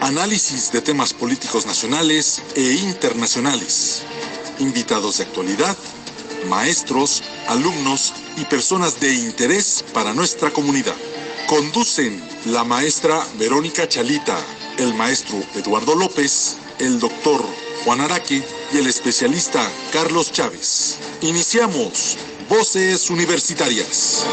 Análisis de temas políticos nacionales e internacionales. Invitados de actualidad, maestros, alumnos y personas de interés para nuestra comunidad. Conducen la maestra Verónica Chalita, el maestro Eduardo López, el doctor Juan Araque y el especialista Carlos Chávez. Iniciamos Voces Universitarias.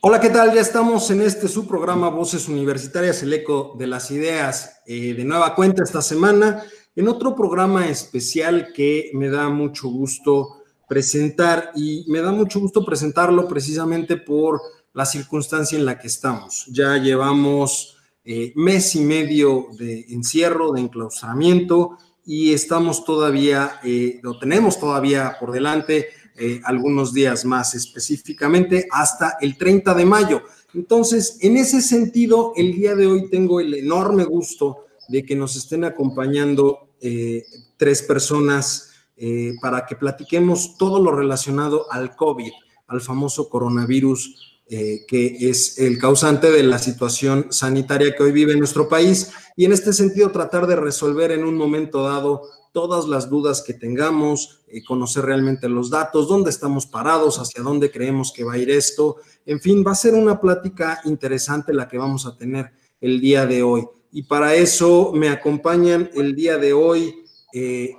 Hola, ¿qué tal? Ya estamos en este su programa Voces Universitarias, el eco de las ideas, eh, de nueva cuenta esta semana, en otro programa especial que me da mucho gusto presentar y me da mucho gusto presentarlo precisamente por la circunstancia en la que estamos. Ya llevamos eh, mes y medio de encierro, de enclaustramiento y estamos todavía, eh, lo tenemos todavía por delante eh, algunos días más, específicamente hasta el 30 de mayo. Entonces, en ese sentido, el día de hoy tengo el enorme gusto de que nos estén acompañando eh, tres personas eh, para que platiquemos todo lo relacionado al COVID, al famoso coronavirus que es el causante de la situación sanitaria que hoy vive nuestro país y en este sentido tratar de resolver en un momento dado todas las dudas que tengamos, eh, conocer realmente los datos, dónde estamos parados, hacia dónde creemos que va a ir esto. En fin, va a ser una plática interesante la que vamos a tener el día de hoy. Y para eso me acompañan el día de hoy eh,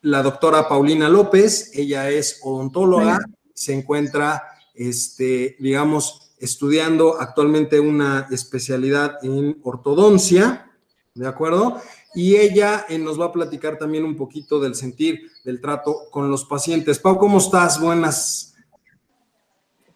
la doctora Paulina López, ella es odontóloga, se encuentra, este, digamos, estudiando actualmente una especialidad en ortodoncia, ¿de acuerdo? Y ella eh, nos va a platicar también un poquito del sentir del trato con los pacientes. Pau, ¿cómo estás? Buenas.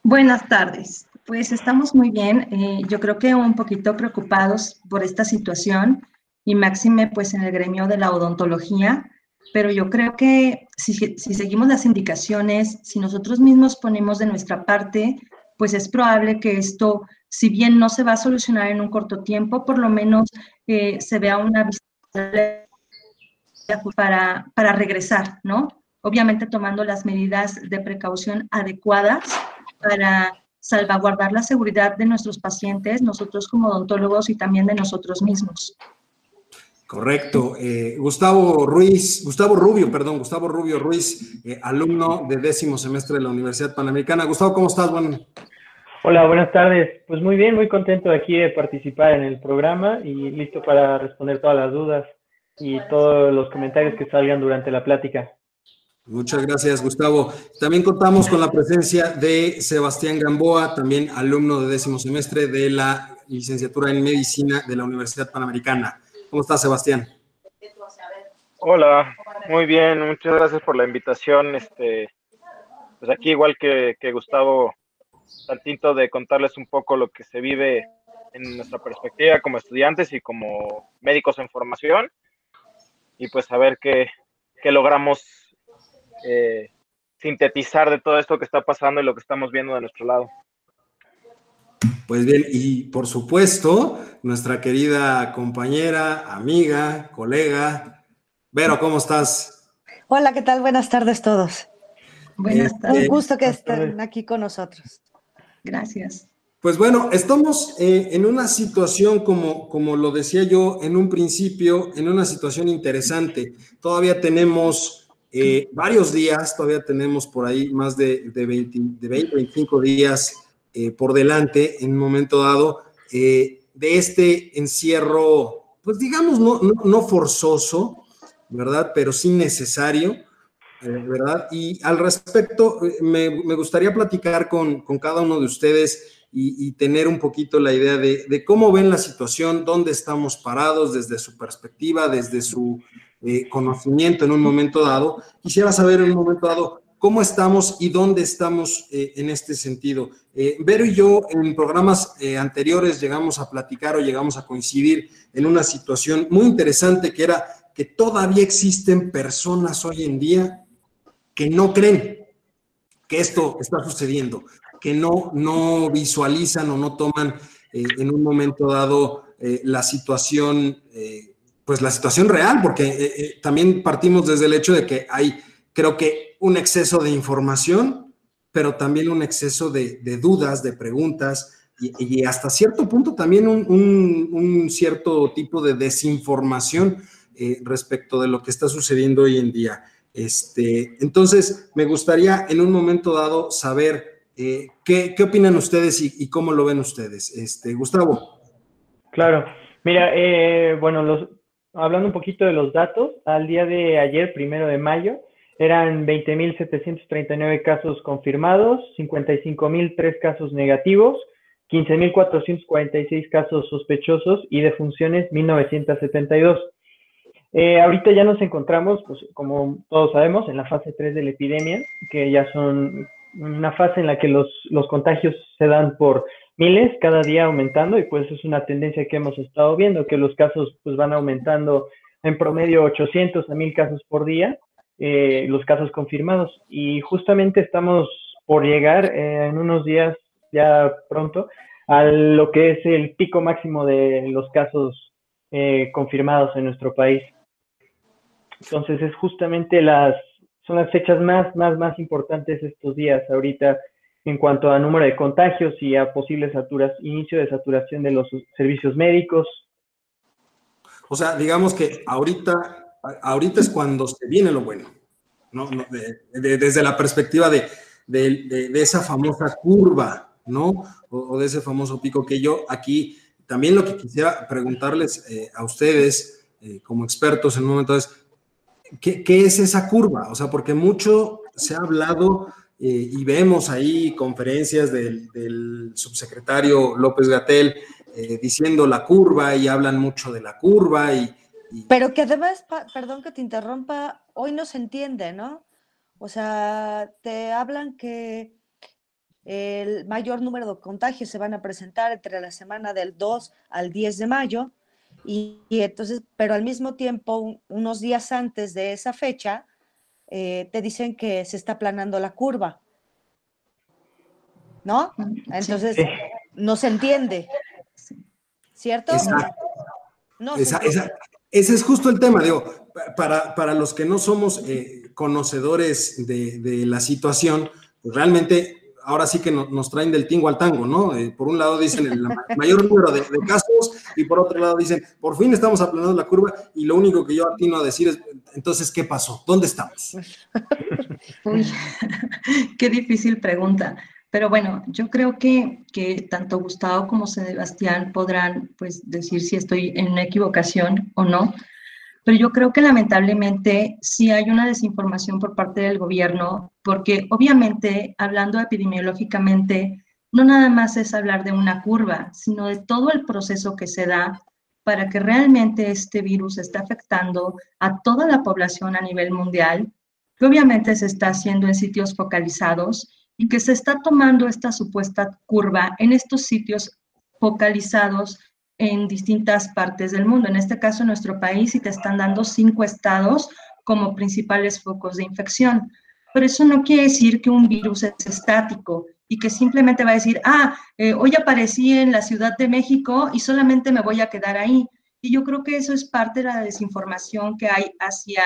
Buenas tardes. Pues estamos muy bien. Eh, yo creo que un poquito preocupados por esta situación y máxime pues en el gremio de la odontología, pero yo creo que si, si seguimos las indicaciones, si nosotros mismos ponemos de nuestra parte, pues es probable que esto, si bien no se va a solucionar en un corto tiempo, por lo menos eh, se vea una para, para regresar, ¿no? Obviamente tomando las medidas de precaución adecuadas para salvaguardar la seguridad de nuestros pacientes, nosotros como odontólogos y también de nosotros mismos. Correcto. Eh, Gustavo Ruiz, Gustavo Rubio, perdón, Gustavo Rubio Ruiz, eh, alumno de décimo semestre de la Universidad Panamericana. Gustavo, ¿cómo estás? Bueno. Hola, buenas tardes. Pues muy bien, muy contento aquí de participar en el programa y listo para responder todas las dudas y todos los comentarios que salgan durante la plática. Muchas gracias, Gustavo. También contamos con la presencia de Sebastián Gamboa, también alumno de décimo semestre de la licenciatura en medicina de la Universidad Panamericana. ¿Cómo estás, Sebastián? Hola, muy bien, muchas gracias por la invitación. Este, pues aquí igual que, que Gustavo, tantito de contarles un poco lo que se vive en nuestra perspectiva como estudiantes y como médicos en formación y pues a ver qué, logramos eh, sintetizar de todo esto que está pasando y lo que estamos viendo de nuestro lado. Pues bien, y por supuesto, nuestra querida compañera, amiga, colega, Vero, ¿cómo estás? Hola, ¿qué tal? Buenas tardes todos. Buenas este, tardes. Un gusto que estén aquí con nosotros. Gracias. Pues bueno, estamos eh, en una situación, como, como lo decía yo en un principio, en una situación interesante. Todavía tenemos eh, varios días, todavía tenemos por ahí más de, de, 20, de 25 días eh, por delante en un momento dado de este encierro, pues digamos, no, no, no forzoso, ¿verdad? Pero sí necesario ¿verdad? Y al respecto, me, gustaría platicar con, cada uno de ustedes y, tener un poquito la idea de, cómo ven la situación, dónde estamos parados desde su perspectiva, desde su conocimiento en un momento dado. Quisiera saber en un momento dado cómo estamos y dónde estamos eh, en este sentido. Eh, Vero y yo en programas eh, anteriores llegamos a platicar o llegamos a coincidir en una situación muy interesante que era que todavía existen personas hoy en día que no creen que esto está sucediendo, que no, no visualizan o no toman en un momento dado la situación, pues la situación real, porque también partimos desde el hecho de que hay, creo que un exceso de información, pero también un exceso de, dudas, de preguntas y, hasta cierto punto también un, cierto tipo de desinformación eh, respecto de lo que está sucediendo hoy en día. Este, entonces, me gustaría en un momento dado saber eh, qué, opinan ustedes y, cómo lo ven ustedes. Este, Gustavo. Claro, mira, eh, bueno, los, hablando un poquito de los datos, al día de ayer, primero de mayo, eran 20.739 casos confirmados, 55.003 casos negativos, 15.446 casos sospechosos y defunciones 1.972. Eh, ahorita ya nos encontramos, pues, como todos sabemos, en la fase 3 de la epidemia, que ya son una fase en la que los, los contagios se dan por miles cada día aumentando y pues es una tendencia que hemos estado viendo, que los casos pues van aumentando en promedio 800 a 1000 casos por día eh, los casos confirmados. Y justamente estamos por llegar eh, en unos días, ya pronto, a lo que es el pico máximo de los casos eh, confirmados en nuestro país. Entonces es justamente las, son las fechas más, más, más importantes estos días ahorita en cuanto a número de contagios y a saturas, inicio de saturación de los servicios médicos. O sea, digamos que ahorita ahorita es cuando se viene lo bueno, ¿no? desde la perspectiva de, esa famosa curva, ¿no? O, de ese famoso pico que yo aquí también lo que quisiera preguntarles eh, a ustedes eh, como expertos en un momento es, ¿qué, es esa curva? O sea, porque mucho se ha hablado eh, y vemos ahí conferencias del, del subsecretario López Gatel diciendo la curva y hablan mucho de la curva y pero que además, perdón que te interrumpa, hoy no se entiende, ¿no? O sea, te hablan que el mayor número de contagios se van a presentar entre la semana del 2 al 10 de mayo, y, entonces, pero al mismo tiempo, unos días antes de esa fecha, eh, te dicen que se está aplanando la curva, ¿no? Entonces, no se entiende, ¿cierto? No ese es justo el tema, digo, para, para los que no somos eh, conocedores de, la situación, pues realmente ahora sí que nos traen del tingo al tango, ¿no? Eh, por un lado dicen el mayor número de, casos y por otro lado dicen, por fin estamos aplanando la curva y lo único que yo atino a decir es, entonces, ¿qué pasó? ¿Dónde estamos? Uy, qué difícil pregunta. Pero bueno, yo creo que, que tanto Gustavo como Sebastián podrán pues, decir si estoy en una equivocación o no. Pero yo creo que lamentablemente sí hay una desinformación por parte del gobierno, porque obviamente, hablando epidemiológicamente, no nada más es hablar de una curva, sino de todo el proceso que se da para que realmente este virus esté afectando a toda la población a nivel mundial, que obviamente se está haciendo en sitios focalizados y que se está tomando esta supuesta curva en estos sitios focalizados en distintas partes del mundo. En este caso, nuestro país, y te están dando cinco estados como principales focos de infección. Pero eso no quiere decir que un virus es estático y que simplemente va a decir, ah, eh, hoy aparecí en la Ciudad de México y solamente me voy a quedar ahí. Y yo creo que eso es parte de la desinformación que hay hacia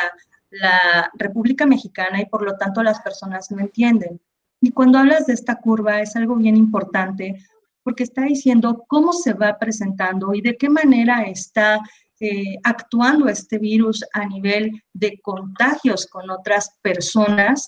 la República Mexicana y por lo tanto las personas no entienden. Y cuando hablas de esta curva es algo bien importante porque está diciendo cómo se va presentando y de qué manera está eh, actuando este virus a nivel de contagios con otras personas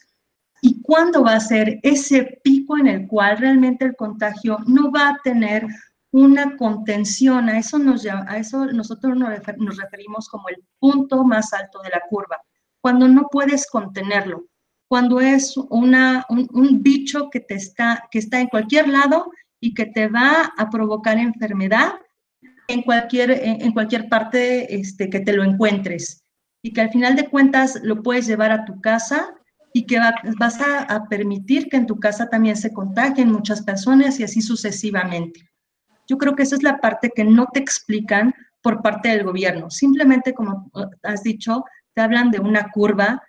y cuándo va a ser ese pico en el cual realmente el contagio no va a tener una contención. A eso, nos, a eso nosotros nos referimos como el punto más alto de la curva, cuando no puedes contenerlo cuando es una, un, bicho que, te está, que está en cualquier lado y que te va a provocar enfermedad en cualquier, en, cualquier parte este, que te lo encuentres y que al final de cuentas lo puedes llevar a tu casa y que vas a, a, permitir que en tu casa también se contagien muchas personas y así sucesivamente. Yo creo que esa es la parte que no te explican por parte del gobierno. Simplemente, como has dicho, te hablan de una curva,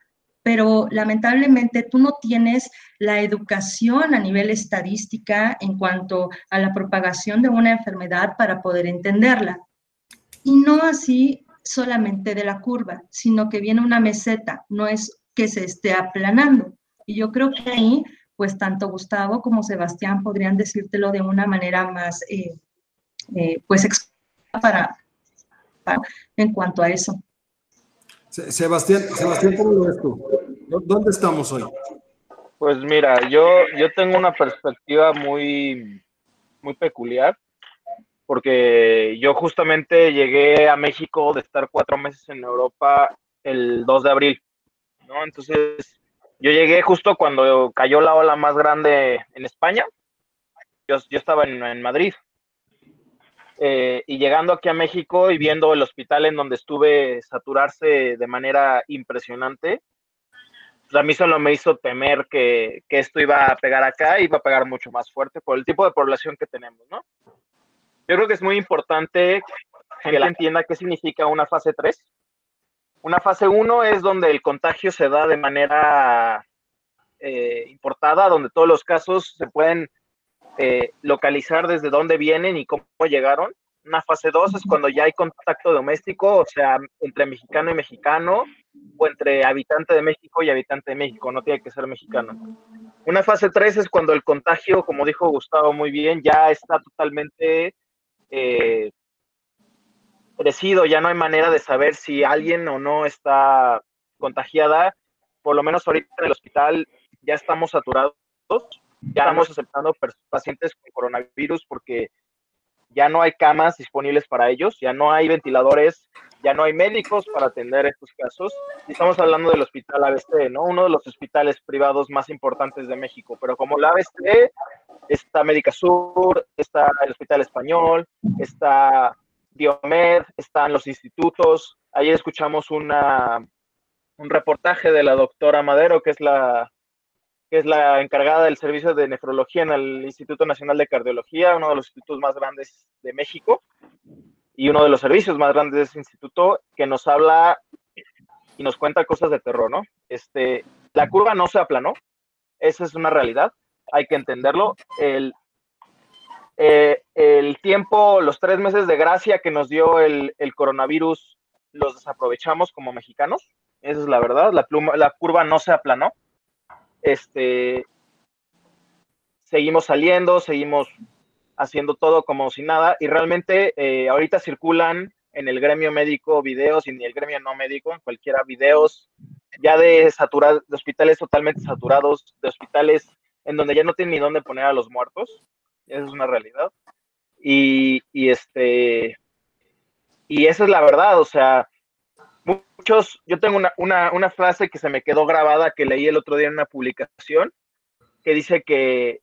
pero lamentablemente tú no tienes la educación a nivel estadística en cuanto a la propagación de una enfermedad para poder entenderla. Y no así solamente de la curva, sino que viene una meseta, no es que se esté aplanando. Y yo creo que ahí, pues tanto Gustavo como Sebastián podrían decírtelo de una manera más, eh, eh, pues, para, en cuanto a eso. Sebastián, Sebastián, ¿cómo lo ves tú? ¿Dónde estamos hoy? Pues mira, yo, yo tengo una perspectiva muy, muy peculiar, porque yo justamente llegué a México de estar cuatro meses en Europa el 2 de abril, ¿no? Entonces, yo llegué justo cuando cayó la ola más grande en España. Yo, yo estaba en, en Madrid, eh, y llegando aquí a México y viendo el hospital en donde estuve saturarse de manera impresionante, pues a mí solo me hizo temer que, que, esto iba a pegar acá, iba a pegar mucho más fuerte por el tipo de población que tenemos, ¿no? Yo creo que es muy importante que la entienda qué significa una fase 3. Una fase 1 es donde el contagio se da de manera eh, importada, donde todos los casos se pueden eh, localizar desde dónde vienen y cómo llegaron. Una fase 2 es cuando ya hay contacto doméstico, o sea, entre mexicano y mexicano, o entre habitante de México y habitante de México, no tiene que ser mexicano. Una fase 3 es cuando el contagio, como dijo Gustavo muy bien, ya está totalmente eh, crecido, ya no hay manera de saber si alguien o no está contagiada. Por lo menos ahorita en el hospital ya estamos saturados ya estamos aceptando pacientes con coronavirus porque ya no hay camas disponibles para ellos, ya no hay ventiladores, ya no hay médicos para atender estos casos. Y estamos hablando del hospital ABC, ¿no? Uno de los hospitales privados más importantes de México. Pero como la ABC, está Médica Sur, está el Hospital Español, está Diomed, están los institutos. Ayer escuchamos una, un reportaje de la doctora Madero, que es la que es la encargada del servicio de nefrología en el Instituto Nacional de Cardiología, uno de los institutos más grandes de México y uno de los servicios más grandes de ese instituto, que nos habla y nos cuenta cosas de terror, ¿no? Este, la curva no se aplanó, esa es una realidad, hay que entenderlo. El, eh, el tiempo, los tres meses de gracia que nos dio el, el, coronavirus, los desaprovechamos como mexicanos, esa es la verdad, la, pluma, la curva no se aplanó este, seguimos saliendo, seguimos haciendo todo como si nada y realmente eh, ahorita circulan en el gremio médico videos y en el gremio no médico, en cualquiera videos ya de, de hospitales totalmente saturados, de hospitales en donde ya no tienen ni dónde poner a los muertos, esa es una realidad. Y, y este, y esa es la verdad, o sea, muchos, yo tengo una, frase que se me quedó grabada que leí el otro día en una publicación que dice que,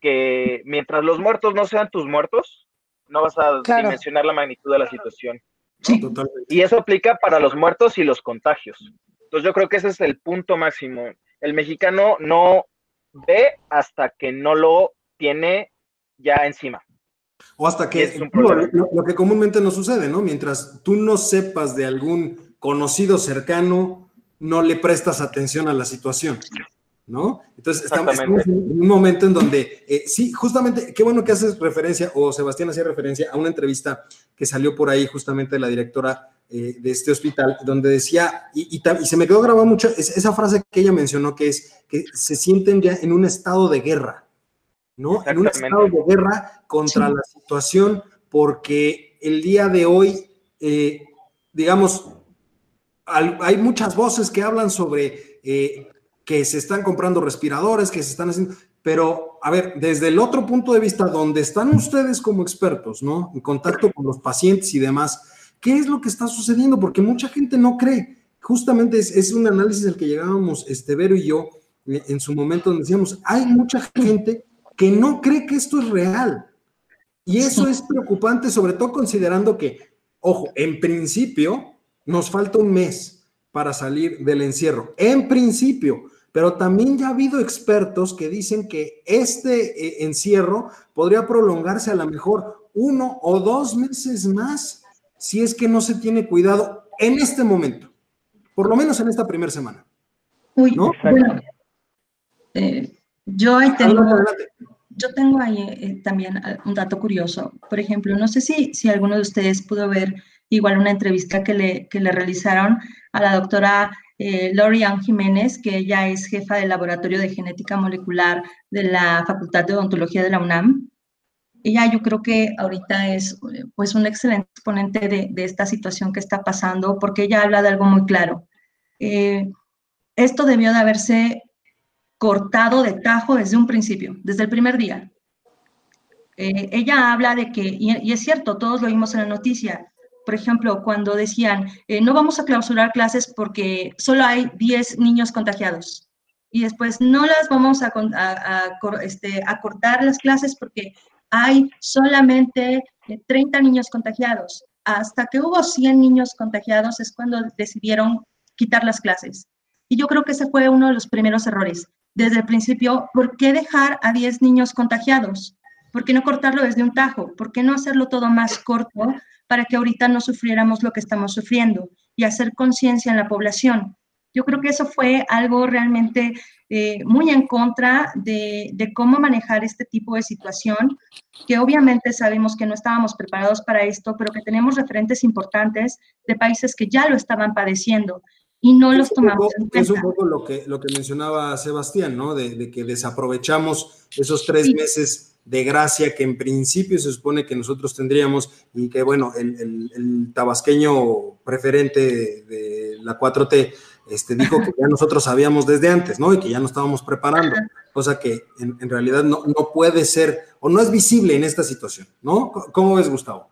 que mientras los muertos no sean tus muertos, no vas a dimensionar la magnitud de la situación. Y eso aplica para los muertos y los contagios. Entonces yo creo que ese es el punto máximo. El mexicano no ve hasta que no lo tiene ya encima. O hasta que lo, lo, que comúnmente no sucede, ¿no? Mientras tú no sepas de algún conocido cercano, no le prestas atención a la situación, ¿no? Entonces estamos, en un momento en donde, eh, sí, justamente, qué bueno que haces referencia, o Sebastián hacía referencia a una entrevista que salió por ahí justamente de la directora eh, de este hospital, donde decía, y, y, se me quedó grabada mucho esa frase que ella mencionó, que es que se sienten ya en un estado de guerra, ¿no? En un estado de guerra contra la situación, porque el día de hoy, eh, digamos, hay muchas voces que hablan sobre eh, que se están comprando respiradores, que se están haciendo, pero a ver, desde el otro punto de vista, donde están ustedes como expertos, ¿no? En contacto con los pacientes y demás, ¿qué es lo que está sucediendo? Porque mucha gente no cree. Justamente es, un análisis al que llegábamos, este, Vero y yo, en su momento donde decíamos, hay mucha gente que no cree que esto es real. Y eso es preocupante, sobre todo considerando que, ojo, en principio nos falta un mes para salir del encierro. En principio, pero también ya ha habido expertos que dicen que este eh, encierro podría prolongarse a lo mejor uno o dos meses más si es que no se tiene cuidado en este momento, por lo menos en esta primera semana. Uy, ¿no? bueno, eh, yo ahí tengo, yo tengo ahí eh, también un dato curioso. Por ejemplo, no sé si, si alguno de ustedes pudo ver igual una entrevista que le, que le realizaron a la doctora eh, Lorian Jiménez, que ella es jefa del Laboratorio de Genética Molecular de la Facultad de Odontología de la UNAM. Ella yo creo que ahorita es pues un excelente exponente de, esta situación que está pasando, porque ella habla de algo muy claro. Eh, esto debió de haberse cortado de tajo desde un principio, desde el primer día. Eh, ella habla de que, y, y, es cierto, todos lo vimos en la noticia, por ejemplo, cuando decían, eh, no vamos a clausurar clases porque solo hay 10 niños contagiados. Y después no las vamos a, este, a cortar las clases porque hay solamente 30 niños contagiados. Hasta que hubo 100 niños contagiados es cuando decidieron quitar las clases. Y yo creo que ese fue uno de los primeros errores. Desde el principio, ¿por qué dejar a 10 niños contagiados? ¿Por qué no cortarlo desde un tajo? ¿Por qué no hacerlo todo más corto para que ahorita no sufriéramos lo que estamos sufriendo y hacer conciencia en la población. Yo creo que eso fue algo realmente eh, muy en contra de, cómo manejar este tipo de situación, que obviamente sabemos que no estábamos preparados para esto, pero que tenemos referentes importantes de países que ya lo estaban padeciendo y no los tomamos en cuenta. Es un poco lo que, lo que mencionaba Sebastián, ¿no? De, que desaprovechamos esos tres meses de gracia que en principio se supone que nosotros tendríamos y que, bueno, el, tabasqueño preferente de, la 4T este, dijo que ya nosotros sabíamos desde antes, ¿no? Y que ya nos estábamos preparando, cosa que en, realidad no, no, puede ser o no es visible en esta situación, ¿no? ¿Cómo ves, Gustavo?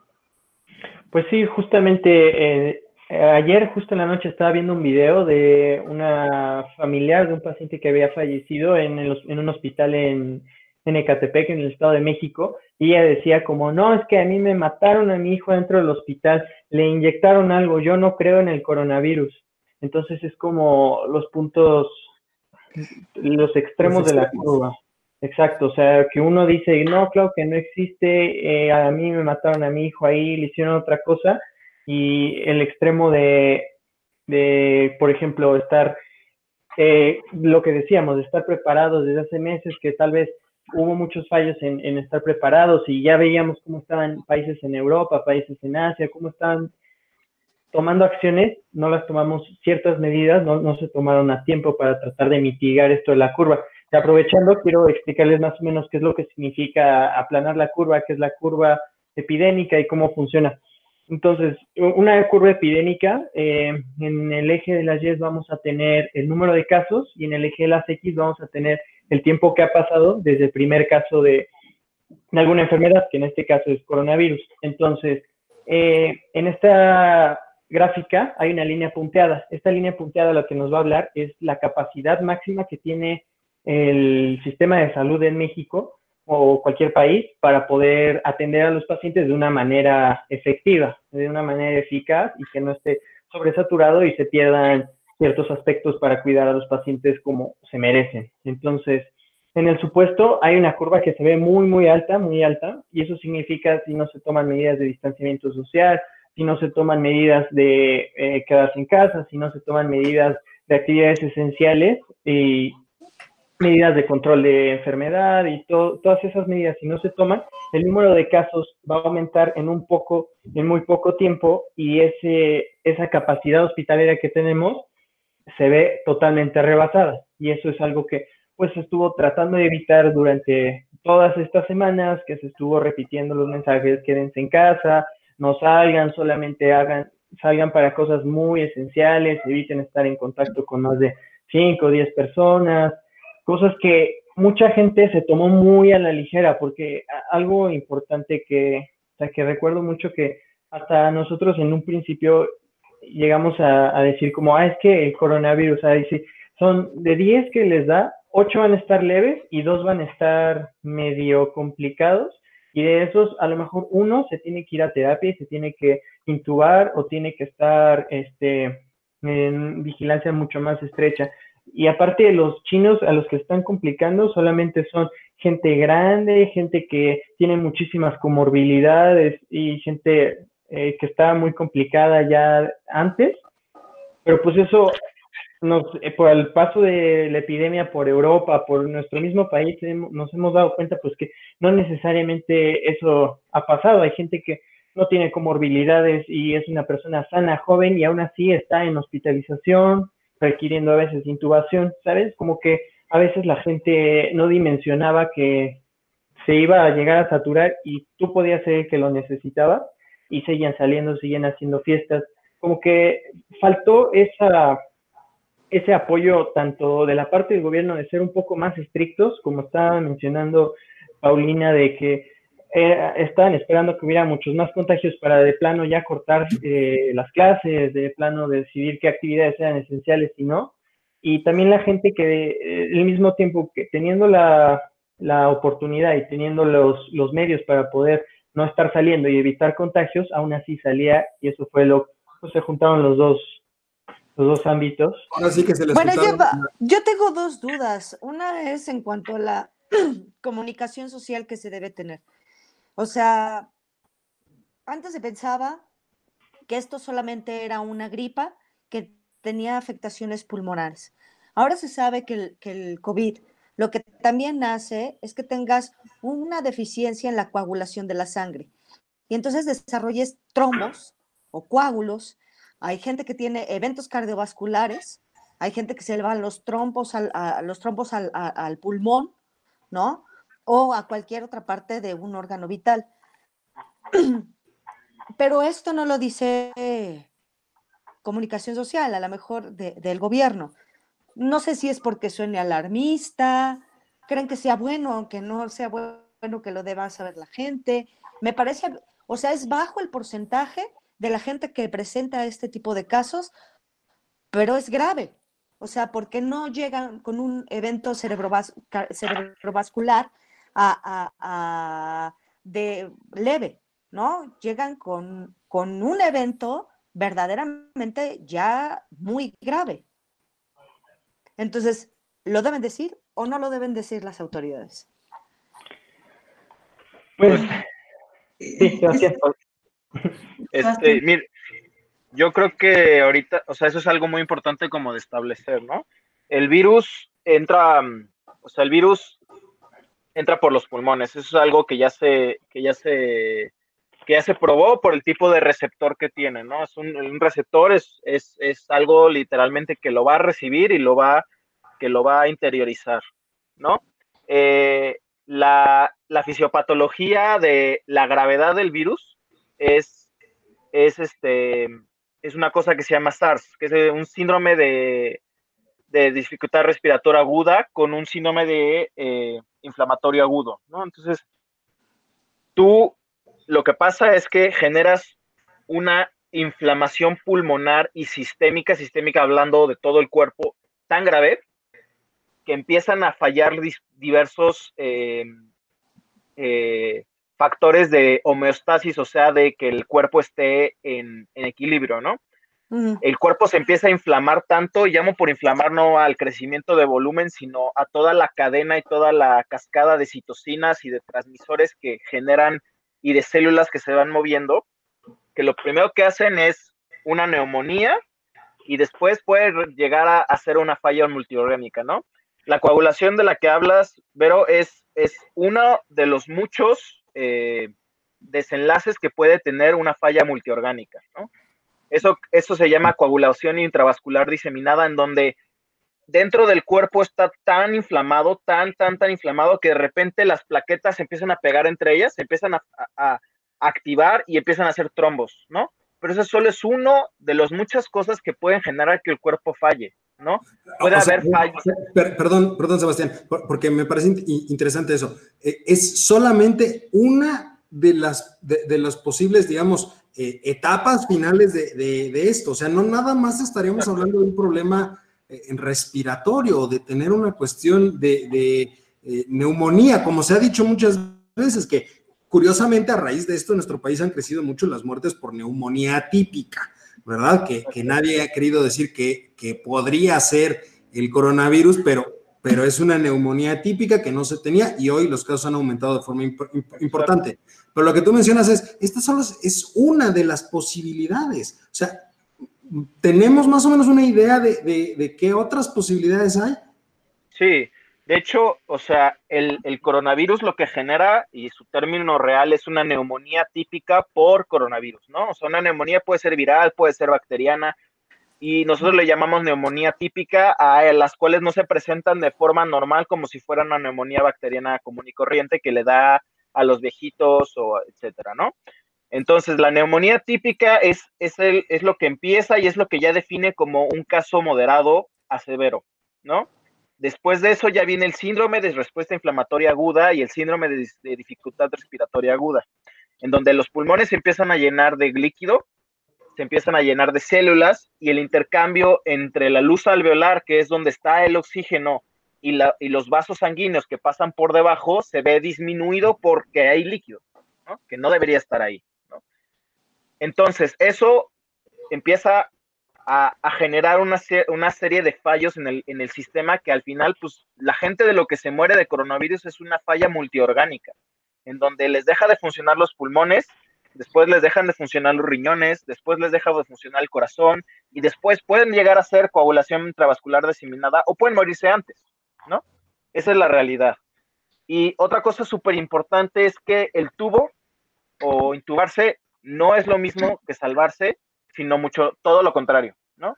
Pues sí, justamente eh, ayer, justo en la noche, estaba viendo un video de una familiar de un paciente que había fallecido en, en un hospital en en Ecatepec, en el Estado de México, y ella decía como, no, es que a mí me mataron a mi hijo dentro del hospital, le inyectaron algo, yo no creo en el coronavirus. Entonces es como los puntos, los extremos de la curva. Exacto, o sea, que uno dice, no, claro que no existe, eh, a mí me mataron a mi hijo ahí, le hicieron otra cosa, y el extremo de, de por ejemplo, estar, eh, lo que decíamos, de estar preparados desde hace meses, que tal vez hubo muchos fallos en, estar preparados y ya veíamos cómo estaban países en Europa, países en Asia, cómo estaban tomando acciones, no las tomamos ciertas medidas, no, no se tomaron a tiempo para tratar de mitigar esto de la curva. Y aprovechando, quiero explicarles más o menos qué es lo que significa aplanar la curva, qué es la curva epidémica y cómo funciona. Entonces, una curva epidémica, eh, en el eje de las Y vamos a tener el número de casos y en el eje de las X vamos a tener el tiempo que ha pasado desde el primer caso de, alguna enfermedad, que en este caso es coronavirus. Entonces, eh, en esta gráfica hay una línea punteada. Esta línea punteada lo que nos va a hablar es la capacidad máxima que tiene el sistema de salud en México o cualquier país para poder atender a los pacientes de una manera efectiva, de una manera eficaz y que no esté sobresaturado y se pierdan ciertos aspectos para cuidar a los pacientes como se merecen. Entonces, en el supuesto hay una curva que se ve muy, muy alta, muy alta, y eso significa si no se toman medidas de distanciamiento social, si no se toman medidas de eh, quedarse en casa, si no se toman medidas de actividades esenciales y medidas de control de enfermedad y todas esas medidas, si no se toman, el número de casos va a aumentar en un poco, en muy poco tiempo y esa capacidad hospitalaria que tenemos se ve totalmente rebasada. Y eso es algo que pues estuvo tratando de evitar durante todas estas semanas, que se estuvo repitiendo los mensajes, quédense en casa, no salgan, solamente hagan, salgan para cosas muy esenciales, eviten estar en contacto con más de 5 o 10 personas, cosas que mucha gente se tomó muy a la ligera, porque algo importante que, o sea, que recuerdo mucho que hasta nosotros en un principio llegamos a, decir como, ah, es que el coronavirus, ah, dice, son de 10 que les da, ocho van a estar leves y dos van a estar medio complicados. Y de esos, a lo mejor uno se tiene que ir a terapia y se tiene que intubar o tiene que estar este, en vigilancia mucho más estrecha. Y aparte los chinos a los que están complicando, solamente son gente grande, gente que tiene muchísimas comorbilidades y gente eh, que está muy complicada ya antes. Pero pues eso, nos, eh, por el paso de la epidemia por Europa, por nuestro mismo país, nos hemos dado cuenta pues que no necesariamente eso ha pasado. Hay gente que no tiene comorbilidades y es una persona sana, joven y aún así está en hospitalización, requiriendo a veces intubación, ¿sabes? Como que a veces la gente no dimensionaba que se iba a llegar a saturar y tú podías ser que lo necesitaba y seguían saliendo, seguían haciendo fiestas. Como que faltó esa, ese apoyo tanto de la parte del gobierno de ser un poco más estrictos, como estaba mencionando Paulina, de que eh, estaban esperando que hubiera muchos más contagios para de plano ya cortar eh, las clases, de plano decidir qué actividades eran esenciales y no. Y también la gente que eh, al mismo tiempo que teniendo la, la oportunidad y teniendo los, los, medios para poder no estar saliendo y evitar contagios, aún así salía y eso fue lo pues, se juntaron los dos los dos ámbitos. que se les bueno, yo, yo tengo dos dudas. Una es en cuanto a la comunicación social que se debe tener. O sea, antes se pensaba que esto solamente era una gripa que tenía afectaciones pulmonares. Ahora se sabe que el, que el COVID lo que también hace es que tengas una deficiencia en la coagulación de la sangre. Y entonces desarrolles trombos o coágulos. Hay gente que tiene eventos cardiovasculares, hay gente que se le van los trombos al, los trombos al, al pulmón, ¿no? o a cualquier otra parte de un órgano vital. Pero esto no lo dice comunicación social, a lo mejor del gobierno. No sé si es porque suene alarmista, creen que sea bueno, aunque no sea bueno que lo deba saber la gente. Me parece, o sea, es bajo el porcentaje de la gente que presenta este tipo de casos, pero es grave. O sea, porque no llegan con un evento cerebrovascular a, de leve, ¿no? Llegan con, con un evento verdaderamente ya muy grave. Entonces, ¿lo deben decir o no lo deben decir las autoridades? Pues, sí, gracias. Este, mire, yo creo que ahorita, o sea, eso es algo muy importante como de establecer, ¿no? El virus entra, o sea, el virus entra por los pulmones. Eso es algo que ya se, que ya se, que ya se probó por el tipo de receptor que tiene, ¿no? Es un, receptor, es, es, es, algo literalmente que lo va a recibir y lo va, que lo va a interiorizar, ¿no? Eh, la, la, fisiopatología de la gravedad del virus es, es, este, es una cosa que se llama SARS, que es un síndrome de, de dificultad respiratoria aguda con un síndrome de eh, inflamatorio agudo, ¿no? Entonces, tú lo que pasa es que generas una inflamación pulmonar y sistémica, sistémica hablando de todo el cuerpo, tan grave que empiezan a fallar diversos eh, eh, factores de homeostasis, o sea, de que el cuerpo esté en, en equilibrio, ¿no? el cuerpo se empieza a inflamar tanto, y llamo por inflamar no al crecimiento de volumen, sino a toda la cadena y toda la cascada de citocinas y de transmisores que generan y de células que se van moviendo, que lo primero que hacen es una neumonía y después puede llegar a hacer una falla multiorgánica, ¿no? La coagulación de la que hablas, Vero, es, es uno de los muchos eh, desenlaces que puede tener una falla multiorgánica, ¿no? Eso, eso se llama coagulación intravascular diseminada, en donde dentro del cuerpo está tan inflamado, tan, tan, tan inflamado que de repente las plaquetas se empiezan a pegar entre ellas, se empiezan a, activar y empiezan a hacer trombos, ¿no? Pero eso solo es uno de las muchas cosas que pueden generar que el cuerpo falle, ¿no? Puede haber fallos. perdón, perdón, Sebastián, porque me parece interesante eso. Eh, es solamente una de las de los posibles, digamos, eh, etapas finales de, esto. O sea, no nada más estaríamos hablando de un problema respiratorio o de tener una cuestión de, eh, neumonía, como se ha dicho muchas veces, que curiosamente a raíz de esto en nuestro país han crecido mucho las muertes por neumonía típica, ¿verdad? Que, nadie ha querido decir que, que podría ser el coronavirus, pero pero es una neumonía típica que no se tenía y hoy los casos han aumentado de forma importante. Pero lo que tú mencionas es, esta solo es una de las posibilidades. O sea, ¿tenemos más o menos una idea de, qué otras posibilidades hay? Sí, de hecho, o sea, el, el, coronavirus lo que genera, y su término real es una neumonía típica por coronavirus, ¿no? O sea, una neumonía puede ser viral, puede ser bacteriana, y nosotros le llamamos neumonía típica a las cuales no se presentan de forma normal como si fuera una neumonía bacteriana común y corriente que le da a los viejitos o etcétera, ¿no? Entonces, la neumonía típica es, es, lo que empieza y es lo que ya define como un caso moderado a severo, ¿no? Después de eso ya viene el síndrome de respuesta inflamatoria aguda y el síndrome de, dificultad respiratoria aguda, en donde los pulmones se empiezan a llenar de líquido se empiezan a llenar de células y el intercambio entre la luz alveolar, que es donde está el oxígeno, y, y los vasos sanguíneos que pasan por debajo, se ve disminuido porque hay líquido, que no debería estar ahí. Entonces, eso empieza a, generar una, una, serie de fallos en el, en el sistema que al final, pues la gente de lo que se muere de coronavirus es una falla multiorgánica, en donde les deja de funcionar los pulmones después les dejan de funcionar los riñones, después les deja de funcionar el corazón y después pueden llegar a ser coagulación intravascular diseminada o pueden morirse antes, ¿no? Esa es la realidad. Y otra cosa súper importante es que el tubo o intubarse no es lo mismo que salvarse, sino mucho todo lo contrario, ¿no?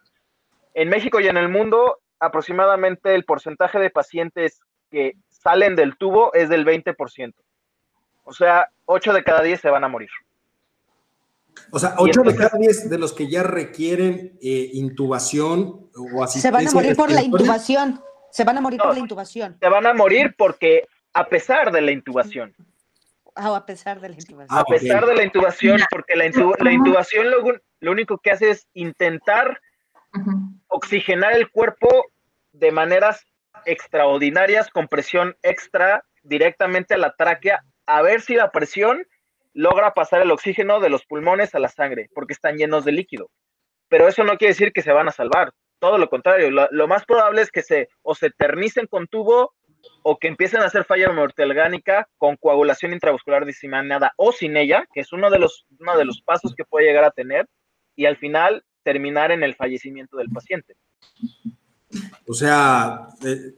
En México y en el mundo, aproximadamente el porcentaje de pacientes que salen del tubo es del 20%. O sea, 8 de cada 10 se van a morir. O sea, 8 de cada 10 de los que ya requieren eh, intubación o asistencia. Se van a morir por la intubación. Se van a morir por la intubación. Se van a morir porque, a pesar de la intubación. Ah, a pesar de la intubación. a pesar de la intubación, porque la, intubación lo, único que hace es intentar oxigenar el cuerpo de maneras extraordinarias, con presión extra directamente a la tráquea, a ver si la presión logra pasar el oxígeno de los pulmones a la sangre, porque están llenos de líquido. Pero eso no quiere decir que se van a salvar, todo lo contrario, lo, más probable es que se o se eternicen con tubo o que empiecen a hacer falla orgánica con coagulación intravascular diseminada o sin ella, que es uno de los, uno de los pasos que puede llegar a tener, y al final terminar en el fallecimiento del paciente. O sea, eh,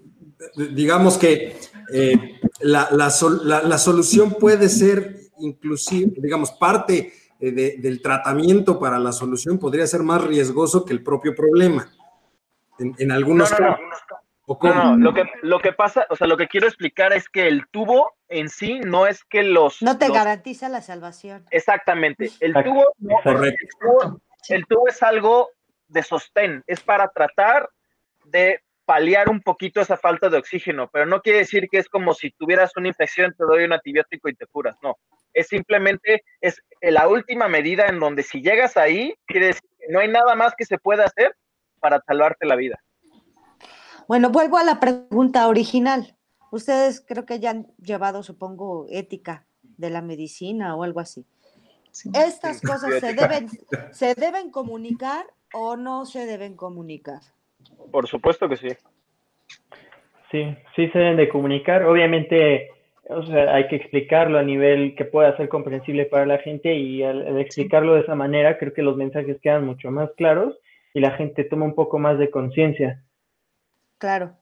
digamos que eh, la, la, solución puede ser inclusive, digamos, parte eh, del tratamiento para la solución podría ser más riesgoso que el propio problema. En, algunos casos. No, lo que, lo que pasa, o sea, lo que quiero explicar es que el tubo en sí no es que los... No te garantiza la salvación. Exactamente. El tubo, el tubo es algo de sostén, es para tratar de paliar un poquito esa falta de oxígeno, pero no quiere decir que es como si tuvieras una infección, te doy un antibiótico y te curas, no. Es simplemente, es la última medida en donde si llegas ahí, quiere decir que no hay nada más que se pueda hacer para salvarte la vida. Bueno, vuelvo a la pregunta original. Ustedes creo que ya han llevado, supongo, ética de la medicina o algo así. ¿Estas cosas se deben, se deben comunicar o no se deben comunicar? Por supuesto que sí. Sí, sí se deben de comunicar. Obviamente, o sea, hay que explicarlo a nivel que pueda ser comprensible para la gente y al, explicarlo de esa manera, creo que los mensajes quedan mucho más claros y la gente toma un poco más de conciencia. Claro.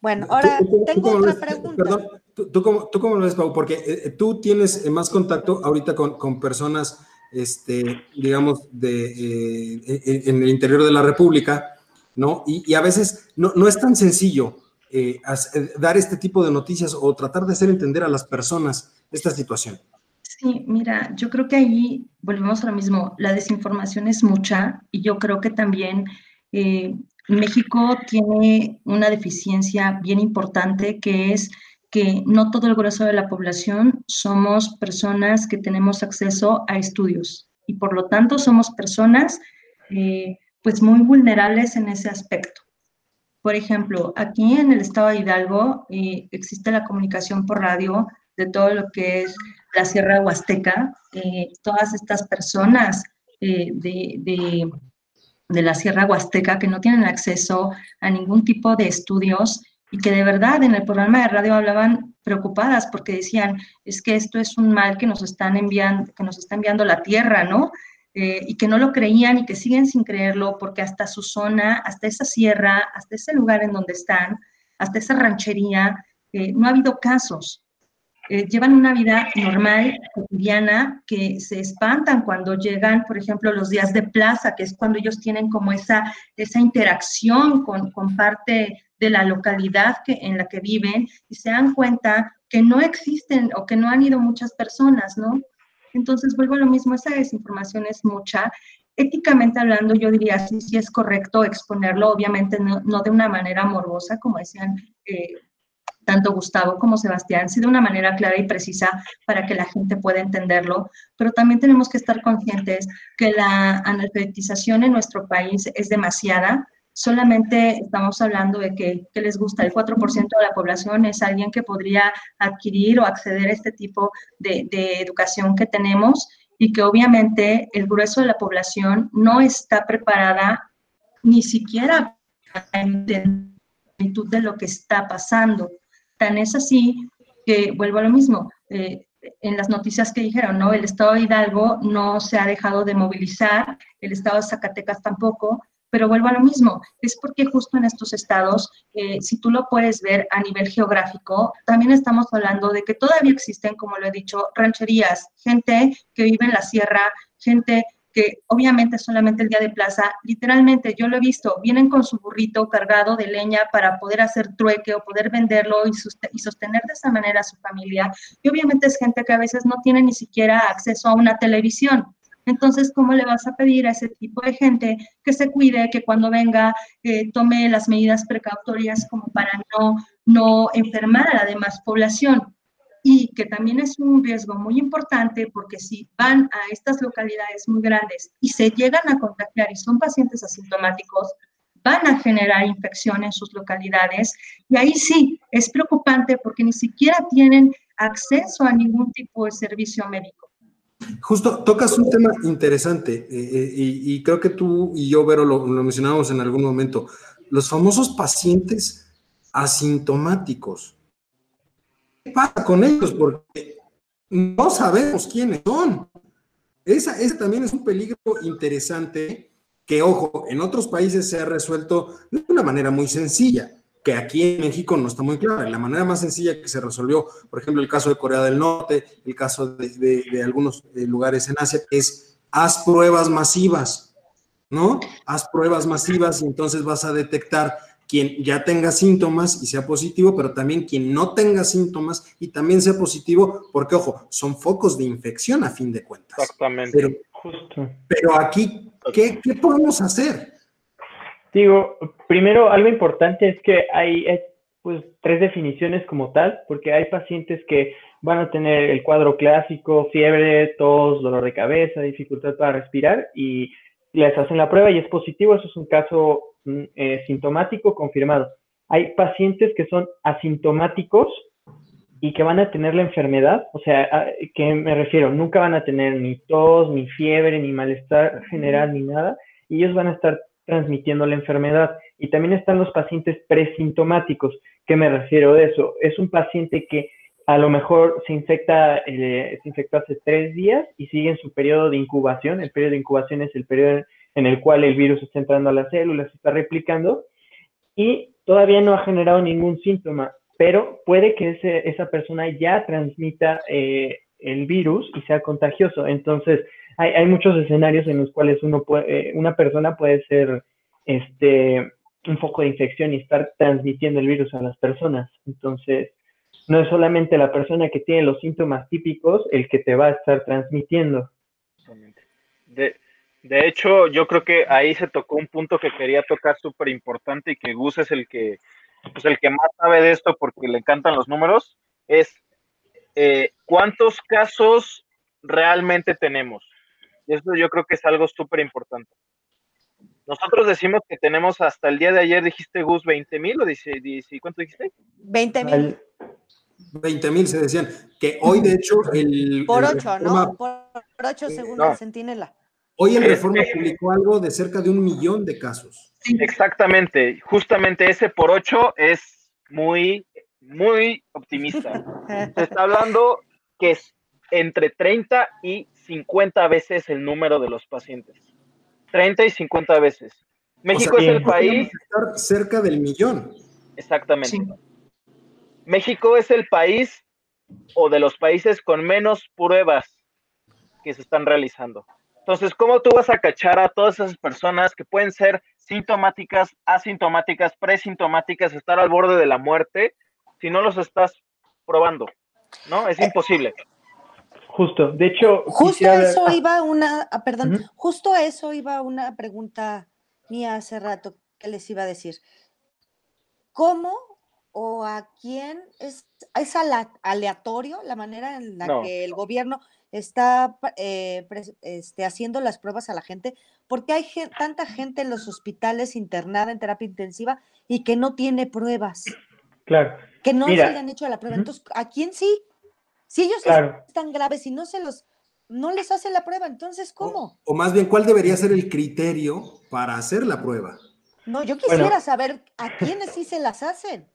Bueno, ahora tengo otra pregunta. Perdón, ¿tú, cómo, ¿tú, cómo, lo ves, Pau? Porque eh, tú tienes más contacto ahorita con, con personas, este, digamos, de, eh, en el interior de la República ¿no? Y, a veces no, es tan sencillo eh, eh, dar este tipo de noticias o tratar de hacer entender a las personas esta situación. Sí, mira, yo creo que ahí volvemos ahora mismo, la desinformación es mucha y yo creo que también eh, México tiene una deficiencia bien importante que es que no todo el grueso de la población somos personas que tenemos acceso a estudios y por lo tanto somos personas pues muy vulnerables en ese aspecto. Por ejemplo, aquí en el estado de Hidalgo eh, existe la comunicación por radio de todo lo que es la Sierra Huasteca. Eh, todas estas personas eh, de, de la Sierra Huasteca que no tienen acceso a ningún tipo de estudios y que de verdad en el programa de radio hablaban preocupadas porque decían, es que esto es un mal que nos están enviando, que nos está enviando la tierra, ¿no? Eh, y que no lo creían y que siguen sin creerlo porque hasta su zona, hasta esa sierra, hasta ese lugar en donde están, hasta esa ranchería, eh, no ha habido casos. Eh, llevan una vida normal, cotidiana, que se espantan cuando llegan, por ejemplo, los días de plaza, que es cuando ellos tienen como esa, esa interacción con, con parte de la localidad que, en la que viven y se dan cuenta que no existen o que no han ido muchas personas, ¿no? Entonces, vuelvo a lo mismo, esa desinformación es mucha. Éticamente hablando, yo diría sí, sí es correcto exponerlo, obviamente no, no de una manera morbosa, como decían eh, tanto Gustavo como Sebastián, sí de una manera clara y precisa para que la gente pueda entenderlo, pero también tenemos que estar conscientes que la analfabetización en nuestro país es demasiada, solamente estamos hablando de que, les gusta el 4% de la población es alguien que podría adquirir o acceder a este tipo de, educación que tenemos y que obviamente el grueso de la población no está preparada ni siquiera para entender de lo que está pasando. Tan es así que vuelvo a lo mismo. Eh, en las noticias que dijeron, ¿no? El estado de Hidalgo no se ha dejado de movilizar, el estado de Zacatecas tampoco, pero vuelvo a lo mismo, es porque justo en estos estados, eh, si tú lo puedes ver a nivel geográfico, también estamos hablando de que todavía existen, como lo he dicho, rancherías, gente que vive en la sierra, gente que obviamente solamente el día de plaza, literalmente yo lo he visto, vienen con su burrito cargado de leña para poder hacer trueque o poder venderlo y, sostener de esa manera a su familia. Y obviamente es gente que a veces no tiene ni siquiera acceso a una televisión. Entonces, ¿cómo le vas a pedir a ese tipo de gente que se cuide, que cuando venga eh, tome las medidas precautorias como para no, no enfermar a la demás población? Y que también es un riesgo muy importante porque si van a estas localidades muy grandes y se llegan a contagiar y son pacientes asintomáticos, van a generar infección en sus localidades y ahí sí es preocupante porque ni siquiera tienen acceso a ningún tipo de servicio médico. Justo tocas un tema interesante eh, eh, y, creo que tú y yo, Vero, lo, lo mencionábamos en algún momento. Los famosos pacientes asintomáticos. ¿Qué pasa con ellos? Porque no sabemos quiénes son. Esa, también es un peligro interesante que, ojo, en otros países se ha resuelto de una manera muy sencilla que aquí en México no está muy clara. La manera más sencilla que se resolvió, por ejemplo, el caso de Corea del Norte, el caso de, algunos eh, lugares en Asia, es haz pruebas masivas, ¿no? Haz pruebas masivas y entonces vas a detectar quien ya tenga síntomas y sea positivo, pero también quien no tenga síntomas y también sea positivo, porque ojo, son focos de infección a fin de cuentas. Exactamente. Pero, Justo. pero aquí, ¿qué, ¿qué podemos hacer? Digo, primero, algo importante es que hay pues, tres definiciones como tal, porque hay pacientes que van a tener el cuadro clásico, fiebre, tos, dolor de cabeza, dificultad para respirar y les hacen la prueba y es positivo, eso es un caso eh, sintomático confirmado. Hay pacientes que son asintomáticos y que van a tener la enfermedad, o sea, que me refiero, nunca van a tener ni tos, ni fiebre, ni malestar general, ni nada, y ellos van a estar transmitiendo la enfermedad. Y también están los pacientes presintomáticos. ¿Qué me refiero a eso? Es un paciente que a lo mejor se infecta, eh, se infectó hace tres días y sigue en su periodo de incubación. El periodo de incubación es el periodo en el cual el virus está entrando a las células, se está replicando y todavía no ha generado ningún síntoma, pero puede que ese, esa persona ya transmita eh, el virus y sea contagioso. Entonces, hay, hay muchos escenarios en los cuales uno puede, eh, una persona puede ser este, un foco de infección y estar transmitiendo el virus a las personas. Entonces, no es solamente la persona que tiene los síntomas típicos el que te va a estar transmitiendo. De, de hecho, yo creo que ahí se tocó un punto que quería tocar súper importante y que Gus es el que, pues el que más sabe de esto porque le encantan los números, es eh, cuántos casos realmente tenemos. Y eso yo creo que es algo súper importante. Nosotros decimos que tenemos hasta el día de ayer, dijiste Gus, 20 mil o dice, ¿cuánto dijiste? 20 mil. 20 mil se decían, que hoy de hecho el... Por 8, ¿no? Por 8 según el Centinela. Hoy el Reforma publicó algo de cerca de un millón de casos. Exactamente, justamente ese por 8 es muy, muy optimista. Se está hablando que es entre 30 y 50 veces el número de los pacientes. 30 y 50 veces. México es el país... Estar cerca del millón. Exactamente. México es el país o de los países con menos pruebas que se están realizando. Entonces, ¿cómo tú vas a cachar a todas esas personas que pueden ser sintomáticas, asintomáticas, presintomáticas, estar al borde de la muerte, si no los estás probando? ¿No? Es imposible. Justo, de hecho. Justo a eso iba una, ah, perdón, justo a eso iba una pregunta mía hace rato que les iba a decir. ¿Cómo o a quién es, es aleatorio la manera en la que el gobierno está eh, este, haciendo las pruebas a la gente? Porque hay tanta gente en los hospitales internada en terapia intensiva y que no tiene pruebas. Claro. Que no se le han hecho la prueba. Entonces, ¿a quién sí? Si ellos están graves y no se los, no les hacen la prueba, entonces ¿cómo? O, más bien, ¿cuál debería ser el criterio para hacer la prueba? No, yo quisiera saber a quiénes sí se las hacen.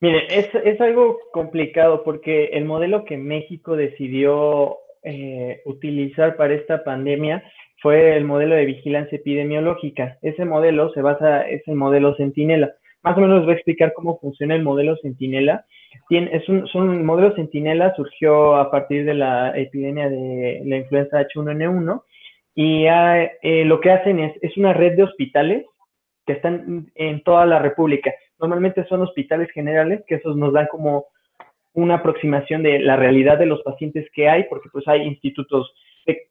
Mire, es, es, algo complicado porque el modelo que México decidió eh, utilizar para esta pandemia fue el modelo de vigilancia epidemiológica. Ese modelo se basa, es el modelo Centinela. Más o menos les voy a explicar cómo funciona el modelo Centinela es un, son, modelo Centinela surgió a partir de la epidemia de la influenza H1N1 y eh, lo que hacen es, es una red de hospitales que están en toda la República. Normalmente son hospitales generales, que esos nos dan como una aproximación de la realidad de los pacientes que hay, porque pues hay institutos,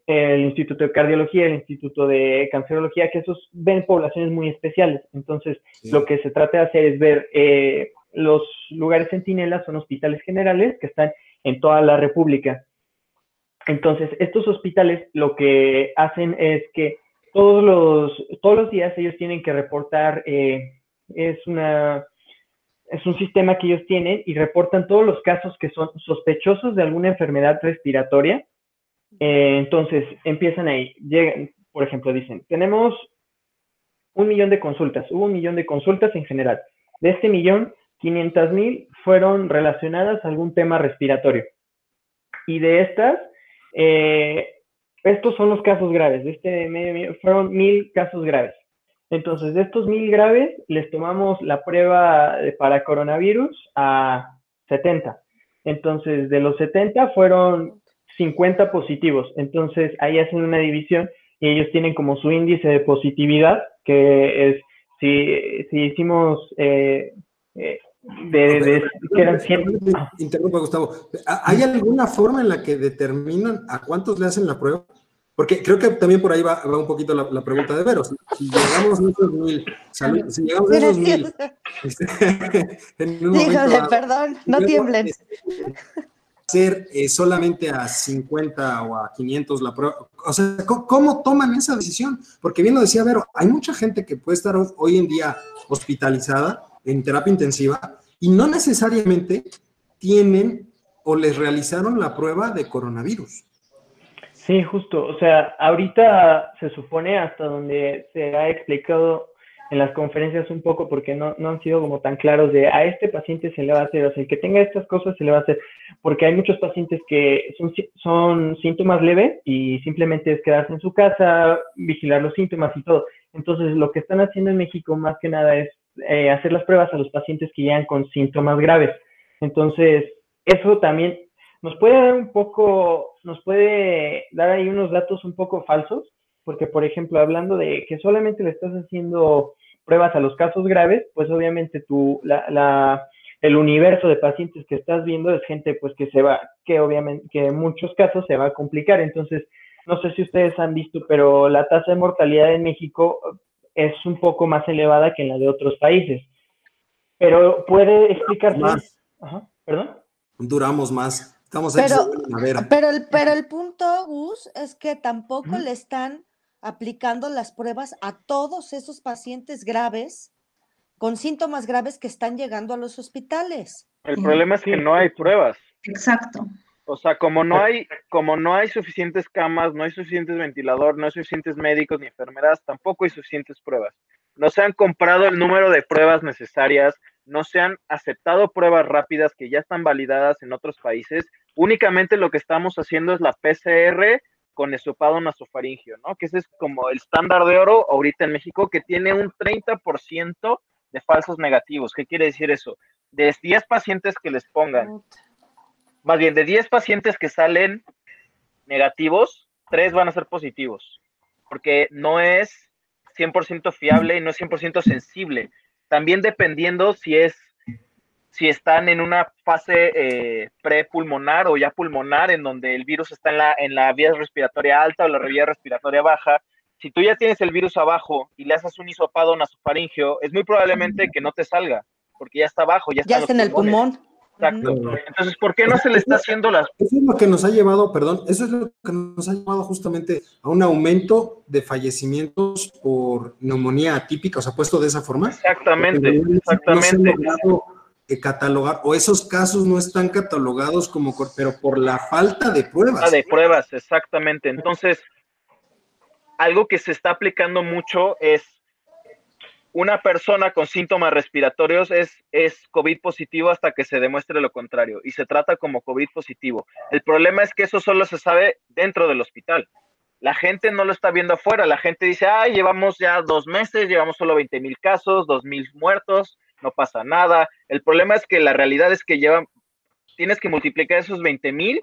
el Instituto de Cardiología, el Instituto de Cancerología, que esos ven poblaciones muy especiales. Entonces, lo que se trata de hacer es ver eh, los lugares centinelas son hospitales generales que están en toda la República. Entonces, estos hospitales lo que hacen es que todos los, todos los días ellos tienen que reportar, eh, es, una, es un sistema que ellos tienen y reportan todos los casos que son sospechosos de alguna enfermedad respiratoria. Eh, entonces, empiezan ahí, llegan, por ejemplo, dicen, tenemos un millón de consultas, hubo un millón de consultas en general. De este millón, 500 mil fueron relacionadas a algún tema respiratorio. Y de estas, eh, estos son los casos graves. De este medio, fueron mil casos graves. Entonces, de estos mil graves, les tomamos la prueba para coronavirus a 70. Entonces, de los 70 fueron 50 positivos. Entonces, ahí hacen una división y ellos tienen como su índice de positividad, que es, si, si hicimos eh, eh, de, Interrumpa, Gustavo. ¿Hay alguna forma en la que determinan a cuántos le hacen la prueba? Porque creo que también por ahí va, un poquito la, pregunta de Veros. Si llegamos a esos mil, si llegamos a esos mil, este, Dígale, perdón, no tiemblen. Hacer eh, solamente a 50 o a 500 la prueba. O sea, ¿cómo, toman esa decisión? Porque bien lo decía Vero, hay mucha gente que puede estar hoy en día hospitalizada en terapia intensiva y no necesariamente tienen o les realizaron la prueba de coronavirus. Sí, justo. O sea, ahorita se supone hasta donde se ha explicado en las conferencias un poco porque no, no han sido como tan claros de a este paciente se le va a hacer, o sea, el que tenga estas cosas se le va a hacer, porque hay muchos pacientes que son, son síntomas leves y simplemente es quedarse en su casa, vigilar los síntomas y todo. Entonces, lo que están haciendo en México más que nada es eh, hacer las pruebas a los pacientes que llegan con síntomas graves. Entonces, eso también nos puede dar un poco, nos puede dar ahí unos datos un poco falsos, porque, por ejemplo, hablando de que solamente le estás haciendo pruebas a los casos graves, pues obviamente tú, la, el universo de pacientes que estás viendo es gente pues que se va, que obviamente, que en muchos casos se va a complicar. Entonces, no sé si ustedes han visto, pero la tasa de mortalidad en México es un poco más elevada que en la de otros países. Pero puede explicarse. Más. ¿Perdón? Duramos más. Estamos pero, pero, el, pero el punto, Gus, es que tampoco le están aplicando las pruebas a todos esos pacientes graves con síntomas graves que están llegando a los hospitales. El problema es que no hay pruebas. Exacto. O sea, como no hay, como no hay suficientes camas, no hay suficientes ventiladores, no hay suficientes médicos ni enfermeras, tampoco hay suficientes pruebas. No se han comprado el número de pruebas necesarias, no se han aceptado pruebas rápidas que ya están validadas en otros países. Únicamente lo que estamos haciendo es la PCR con esopado nasofaringio, ¿no? Que ese es como el estándar de oro ahorita en México, que tiene un 30% de falsos negativos. ¿Qué quiere decir eso? De 10 pacientes que les pongan, más bien de 10 pacientes que salen negativos, 3 van a ser positivos, porque no es 100% fiable y no es 100% sensible. También dependiendo si es si están en una fase eh, prepulmonar o ya pulmonar, en donde el virus está en la, en la vía respiratoria alta o la vía respiratoria baja, si tú ya tienes el virus abajo y le haces un hisopado nasofaringio, es muy probablemente que no te salga, porque ya está abajo, ya está, ya está en el pulmón. Exacto. Entonces, ¿por qué no se le está haciendo las... Eso es lo que nos ha llevado, perdón, eso es lo que nos ha llevado justamente a un aumento de fallecimientos por neumonía atípica, o sea, puesto de esa forma. Exactamente, exactamente. No catalogar, o esos casos no están catalogados como, pero por la falta de pruebas. Ah, de pruebas, exactamente. Entonces, algo que se está aplicando mucho es una persona con síntomas respiratorios es, es COVID positivo hasta que se demuestre lo contrario y se trata como COVID positivo. El problema es que eso solo se sabe dentro del hospital. La gente no lo está viendo afuera. La gente dice, ay, llevamos ya dos meses, llevamos solo 20 mil casos, dos mil muertos, no pasa nada. El problema es que la realidad es que llevan, tienes que multiplicar esos 20 mil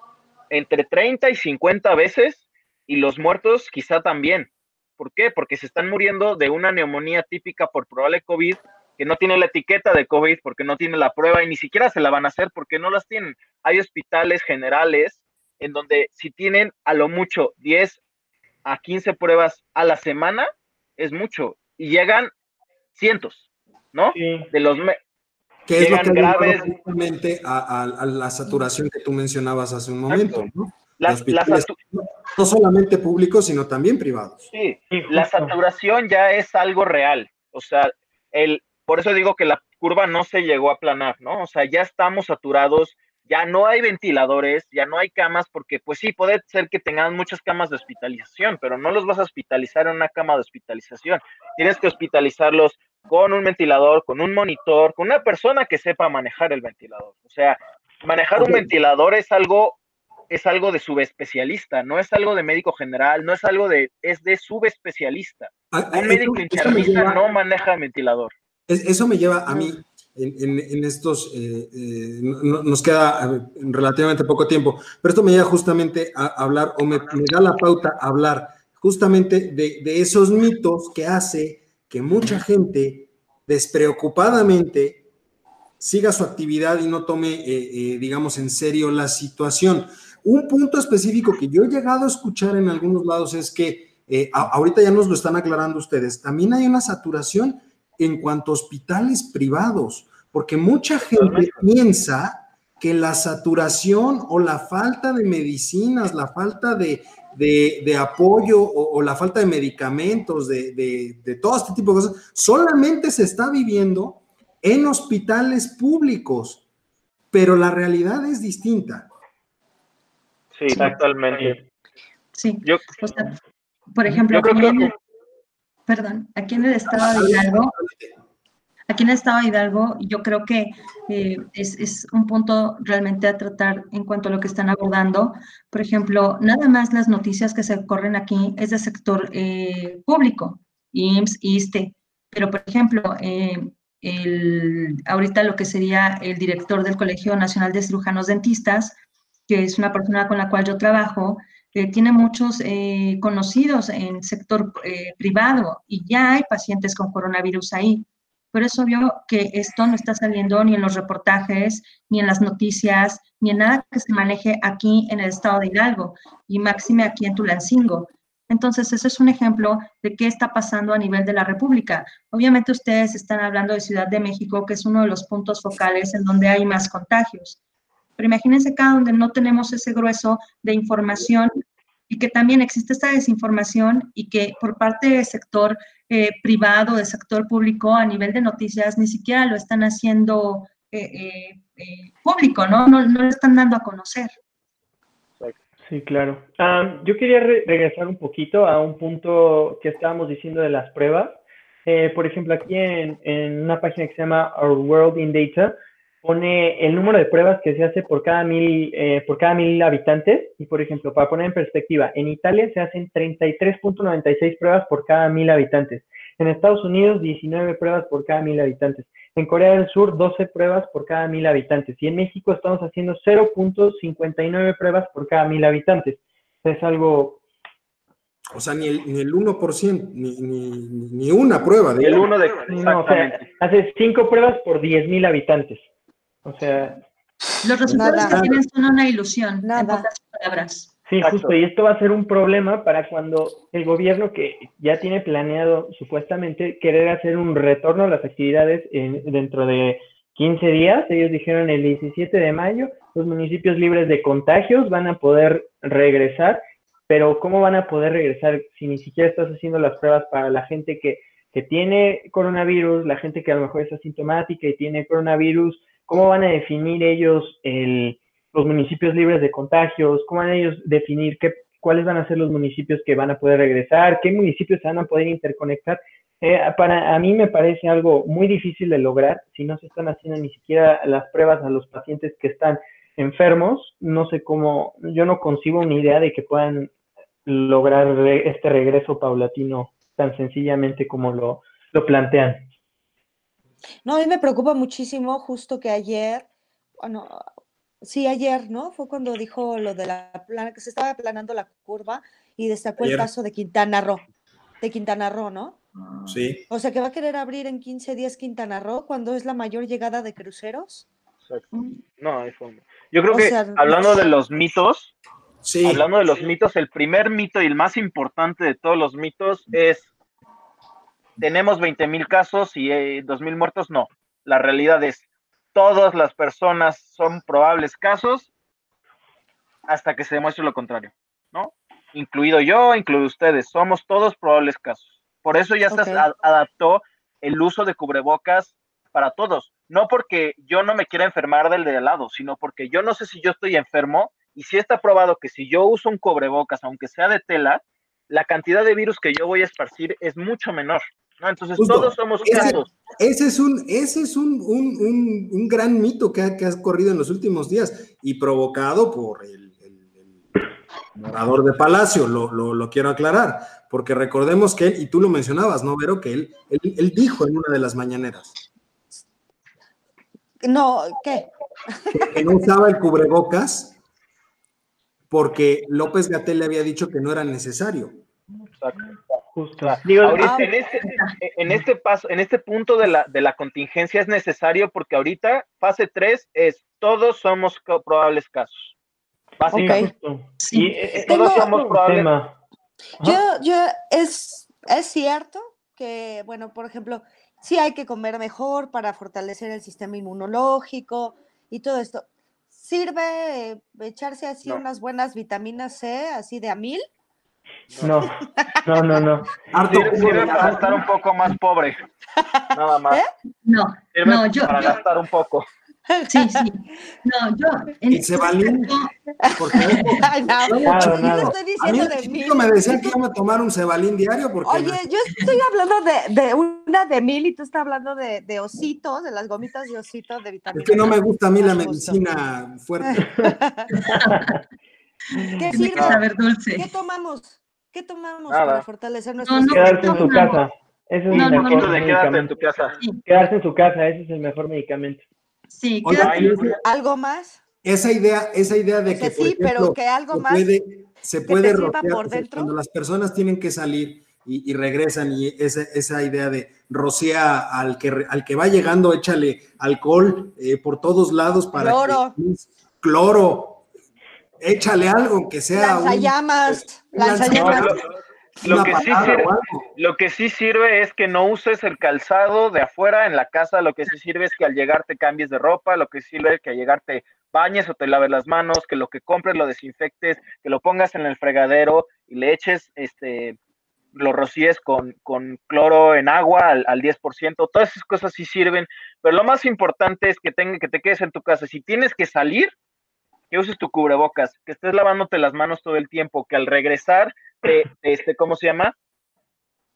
entre 30 y 50 veces y los muertos quizá también. ¿Por qué? Porque se están muriendo de una neumonía típica por probable COVID que no tiene la etiqueta de COVID porque no tiene la prueba y ni siquiera se la van a hacer porque no las tienen. Hay hospitales generales en donde si tienen a lo mucho 10 a 15 pruebas a la semana, es mucho. Y llegan cientos, ¿no? De los... que es lo que graves. a, la saturación que tú mencionabas hace un momento, ¿no? No solamente públicos, sino también privados. Sí, la saturación ya es algo real. O sea, el, por eso digo que la curva no se llegó a aplanar, ¿no? O sea, ya estamos saturados, ya no hay ventiladores, ya no hay camas, porque pues sí, puede ser que tengan muchas camas de hospitalización, pero no los vas a hospitalizar en una cama de hospitalización. Tienes que hospitalizarlos con un ventilador, con un monitor, con una persona que sepa manejar el ventilador. O sea, manejar un ventilador es algo es algo de subespecialista, no es algo de médico general, no es algo de, es de subespecialista. Ah, Un médico internista no maneja ventilador. eso me lleva a mí, en, estos, eh, eh, nos queda relativamente poco tiempo, pero esto me lleva justamente a hablar, o me, da la pauta a hablar justamente de, esos mitos que hace que mucha gente despreocupadamente siga su actividad y no tome, eh, digamos, en serio la situación. Un punto específico que yo he llegado a escuchar en algunos lados es que, eh, ahorita ya nos lo están aclarando ustedes, también hay una saturación en cuanto a hospitales privados, porque mucha gente piensa que la saturación o la falta de medicinas, la falta de, apoyo o, la falta de medicamentos, de, de, todo este tipo de cosas, solamente se está viviendo en hospitales públicos, pero la realidad es distinta. Sí, actualmente. Sí. por ejemplo, aquí en, perdón, aquí en el estado de Hidalgo, aquí en el estado de Hidalgo, yo creo que eh, es, un punto realmente a tratar en cuanto a lo que están abordando. Por ejemplo, nada más las noticias que se corren aquí es del sector eh, público, IMSS, ISTE, pero por ejemplo, eh, el, ahorita lo que sería el director del Colegio Nacional de Cirujanos Dentistas, que es una persona con la cual yo trabajo, que tiene muchos eh, conocidos en sector eh, privado y ya hay pacientes con coronavirus ahí. Pero es obvio que esto no está saliendo ni en los reportajes, ni en las noticias, ni en nada que se maneje aquí en el estado de Hidalgo y máxime aquí en Tulancingo. Entonces, ese es un ejemplo de qué está pasando a nivel de la República. Obviamente ustedes están hablando de Ciudad de México, que es uno de los puntos focales en donde hay más contagios. Pero imagínense acá donde no tenemos ese grueso de información y que también existe esta desinformación y que por parte del sector eh, privado, del sector público, a nivel de noticias, ni siquiera lo están haciendo eh, eh, público, ¿no? ¿no? No lo están dando a conocer. Sí, claro. Ah, yo quería regresar un poquito a un punto que estábamos diciendo de las pruebas. por ejemplo, aquí en, en, una página que se llama Our World in Data, pone el número de pruebas que se hace por cada mil, eh, por cada mil habitantes. Y, por ejemplo, para poner en perspectiva, en Italia se hacen 33.96 pruebas por cada mil habitantes. En Estados Unidos, 19 pruebas por cada mil habitantes. En Corea del Sur, 12 pruebas por cada mil habitantes. Y en México estamos haciendo 0.59 pruebas por cada mil habitantes. Es algo... O sea, ni el, ni el 1%, ni, ni, ni una prueba. De el 1 de... No, o sea, hace 5 pruebas por 10.000 habitantes. O sea. Los resultados que tienen son una ilusión, Nada. en pocas palabras. Sí, justo, y esto va a ser un problema para cuando el gobierno que ya tiene planeado supuestamente querer hacer un retorno a las actividades en, dentro de 15 días, ellos dijeron el 17 de mayo, los municipios libres de contagios van a poder regresar, pero ¿cómo van a poder regresar si ni siquiera estás haciendo las pruebas para la gente que, que tiene coronavirus, la gente que a lo mejor es asintomática y tiene coronavirus, ¿Cómo van a definir ellos los municipios libres de contagios? ¿Cómo van a ellos definir qué, cuáles van a ser los municipios que van a poder regresar? ¿Qué municipios se van a poder interconectar? Eh, para a mí me parece algo muy difícil de lograr si no se están haciendo ni siquiera las pruebas a los pacientes que están enfermos. No sé cómo, yo no concibo una idea de que puedan lograr este regreso paulatino tan sencillamente como lo, lo plantean. No, a mí me preocupa muchísimo justo que ayer, bueno, sí, ayer, ¿no? Fue cuando dijo lo de la plana, que se estaba aplanando la curva y destacó el caso de Quintana Roo, de Quintana Roo, ¿no? Sí. O sea, que va a querer abrir en 15 días Quintana Roo cuando es la mayor llegada de cruceros. Exacto. No, hay forma. Yo creo que hablando de los mitos, sí. hablando de los mitos, el primer mito y el más importante de todos los mitos es tenemos 20 mil casos y eh, 2 mil muertos, no. La realidad es, todas las personas son probables casos hasta que se demuestre lo contrario, ¿no? Incluido yo, incluido ustedes, somos todos probables casos. Por eso ya se adaptó el uso de cubrebocas para todos. No porque yo no me quiera enfermar del de al lado, sino porque yo no sé si yo estoy enfermo y si está probado que si yo uso un cubrebocas, aunque sea de tela, la cantidad de virus que yo voy a esparcir es mucho menor. Entonces todos somos casos. Ese es un, ese es un, un, un, gran mito que ha, que ha, corrido en los últimos días y provocado por el, morador de Palacio, lo, lo, lo, quiero aclarar, porque recordemos que él, y tú lo mencionabas, ¿no, Vero? Que él, él, él dijo en una de las mañaneras. No, ¿qué? Que, no usaba el cubrebocas porque López Gatel le había dicho que no era necesario. Exacto. Justo. ahorita, en, este, en, este, paso, en este punto de la, de la contingencia es necesario porque ahorita fase 3 es todos somos probables casos. Básicamente. Sí. Y, todos somos probables. Yo, yo, es, es cierto que, bueno, por ejemplo, sí hay que comer mejor para fortalecer el sistema inmunológico y todo esto. ¿Sirve echarse así unas buenas vitaminas C, así de a mil? No, no, no, no. Sirve, para estar un poco más pobre. Nada más. ¿Eh? No, no, yo. Para gastar un poco. Sí, sí. No, yo. En ¿Y Cebalín? Porque, Ay, no, no, no, estoy diciendo de mil. me decían que iba a tomar un Cebalín diario. Porque Oye, yo estoy hablando de, de, una de mil y tú estás hablando de, de ositos, de las gomitas de ositos de vitamina. Es que no me gusta a mí la medicina fuerte. ¿Qué sirve? Saber dulce. ¿Qué tomamos? ¿Qué tomamos para fortalecer nuestro no, Quedarse en su casa. Ese es el mejor de quedarse en tu casa. Quedarse en su casa, ese es el mejor medicamento. Sí, ¿algo más? Esa idea, esa idea de que, sí, pero que algo se más puede, se puede rotear, por dentro. Cuando las personas tienen que salir y, y regresan y esa, esa, idea de rocea al que, al que va llegando, échale alcohol eh, por todos lados para cloro. que cloro, échale algo que sea lanzallamas, lanzallamas. Lo que, sí sirve, lo que sí sirve es que no uses el calzado de afuera en la casa, lo que sí sirve es que al llegar te cambies de ropa, lo que sirve es que al llegar te bañes o te laves las manos, que lo que compres lo desinfectes, que lo pongas en el fregadero y le eches este lo rocíes con, con cloro en agua al, al 10%, todas esas cosas sí sirven, pero lo más importante es que, tenga, que te quedes en tu casa. Si tienes que salir, que uses tu cubrebocas, que estés lavándote las manos todo el tiempo, que al regresar, te, este, ¿cómo se llama?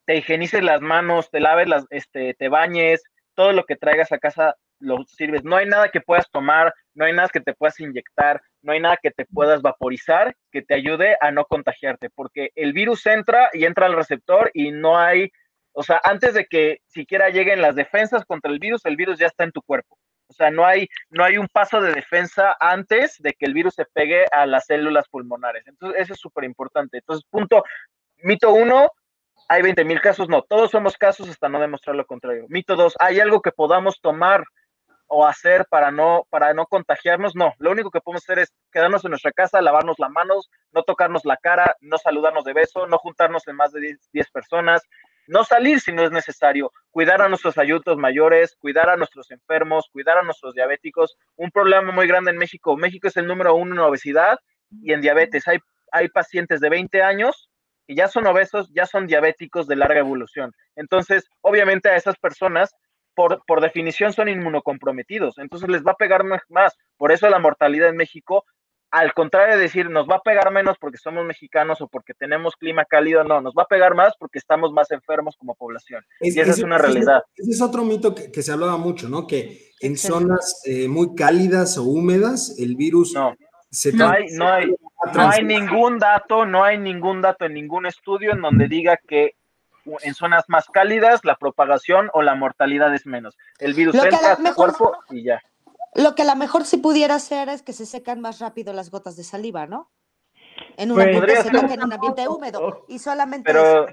Te higienices las manos, te laves las, este, te bañes, todo lo que traigas a casa lo sirves. No hay nada que puedas tomar, no hay nada que te puedas inyectar, no hay nada que te puedas vaporizar que te ayude a no contagiarte, porque el virus entra y entra al receptor y no hay, o sea, antes de que siquiera lleguen las defensas contra el virus, el virus ya está en tu cuerpo. O sea, no hay, no hay un paso de defensa antes de que el virus se pegue a las células pulmonares. Entonces, eso es súper importante. Entonces, punto, mito uno, hay 20 mil casos, no, todos somos casos hasta no demostrar lo contrario. Mito dos, ¿hay algo que podamos tomar o hacer para no, para no contagiarnos? No, lo único que podemos hacer es quedarnos en nuestra casa, lavarnos las manos, no tocarnos la cara, no saludarnos de beso, no juntarnos en más de 10 personas, no salir si no es necesario, cuidar a nuestros adultos mayores, cuidar a nuestros enfermos, cuidar a nuestros diabéticos. Un problema muy grande en México, México es el número uno en obesidad y en diabetes. Hay, hay pacientes de 20 años que ya son obesos, ya son diabéticos de larga evolución. Entonces, obviamente a esas personas, por, por definición, son inmunocomprometidos. Entonces les va a pegar más. Por eso la mortalidad en México al contrario de decir nos va a pegar menos porque somos mexicanos o porque tenemos clima cálido, no, nos va a pegar más porque estamos más enfermos como población. y esa es, una realidad. Ese es otro mito que, se hablaba mucho, ¿no? Que en zonas eh, muy cálidas o húmedas el virus no. se no hay, no hay, no hay ningún dato, no hay ningún dato en ningún estudio en donde diga que en zonas más cálidas la propagación o la mortalidad es menos. El virus entra a tu cuerpo y ya. Lo que a lo mejor sí pudiera hacer es que se secan más rápido las gotas de saliva, ¿no? En un, ambiente seco que en un ambiente húmedo. Y solamente. Pero,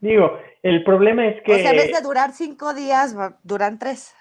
digo, el problema es que. O sea, en vez de durar cinco días, duran tres.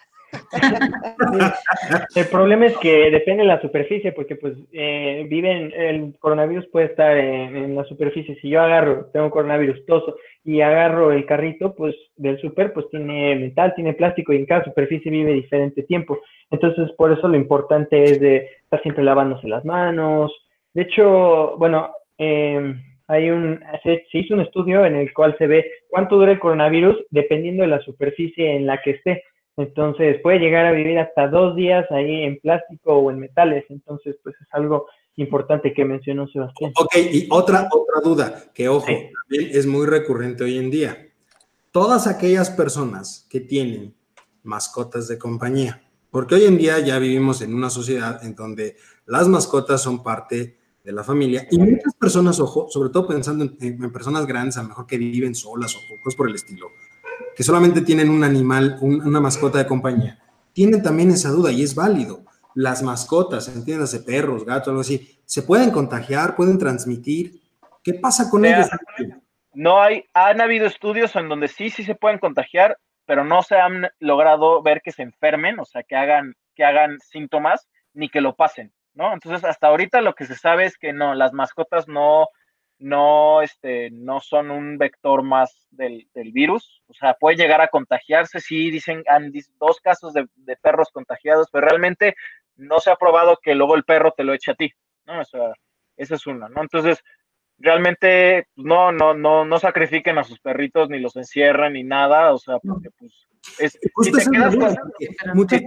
El problema es que depende de la superficie, porque pues eh, viven, el coronavirus puede estar en, la superficie. Si yo agarro, tengo coronavirus toso y agarro el carrito, pues del super, pues tiene metal, tiene plástico y en cada superficie vive diferente tiempo. Entonces, por eso lo importante es de estar siempre lavándose las manos. De hecho, bueno, eh, hay un, se, se, hizo un estudio en el cual se ve cuánto dura el coronavirus dependiendo de la superficie en la que esté. Entonces puede llegar a vivir hasta dos días ahí en plástico o en metales. Entonces, pues es algo importante que mencionó Sebastián. Ok, y otra, otra duda, que ojo, también es muy recurrente hoy en día. Todas aquellas personas que tienen mascotas de compañía, porque hoy en día ya vivimos en una sociedad en donde las mascotas son parte de la familia y muchas personas, ojo, sobre todo pensando en, en personas grandes, a lo mejor que viven solas o cosas por el estilo, que solamente tienen un animal, una mascota de compañía, tienen también esa duda y es válido. Las mascotas, entiéndase, perros, gatos, algo así, se pueden contagiar, pueden transmitir. ¿Qué pasa con ellos? No hay, han habido estudios en donde sí, sí se pueden contagiar, pero no se han logrado ver que se enfermen, o sea, que hagan, que hagan síntomas, ni que lo pasen, ¿no? Entonces, hasta ahorita lo que se sabe es que no, las mascotas no, no, este, no son un vector más del, virus. O sea, puede llegar a contagiarse. Sí, dicen, han dos casos de, perros contagiados, pero realmente no se ha probado que luego el perro te lo eche a ti, ¿no? O sea, esa es una, ¿no? Entonces, realmente, pues, no, no, no, no sacrifiquen a sus perritos, ni los encierren, ni nada, o sea, porque pues es, si te quedas, muchas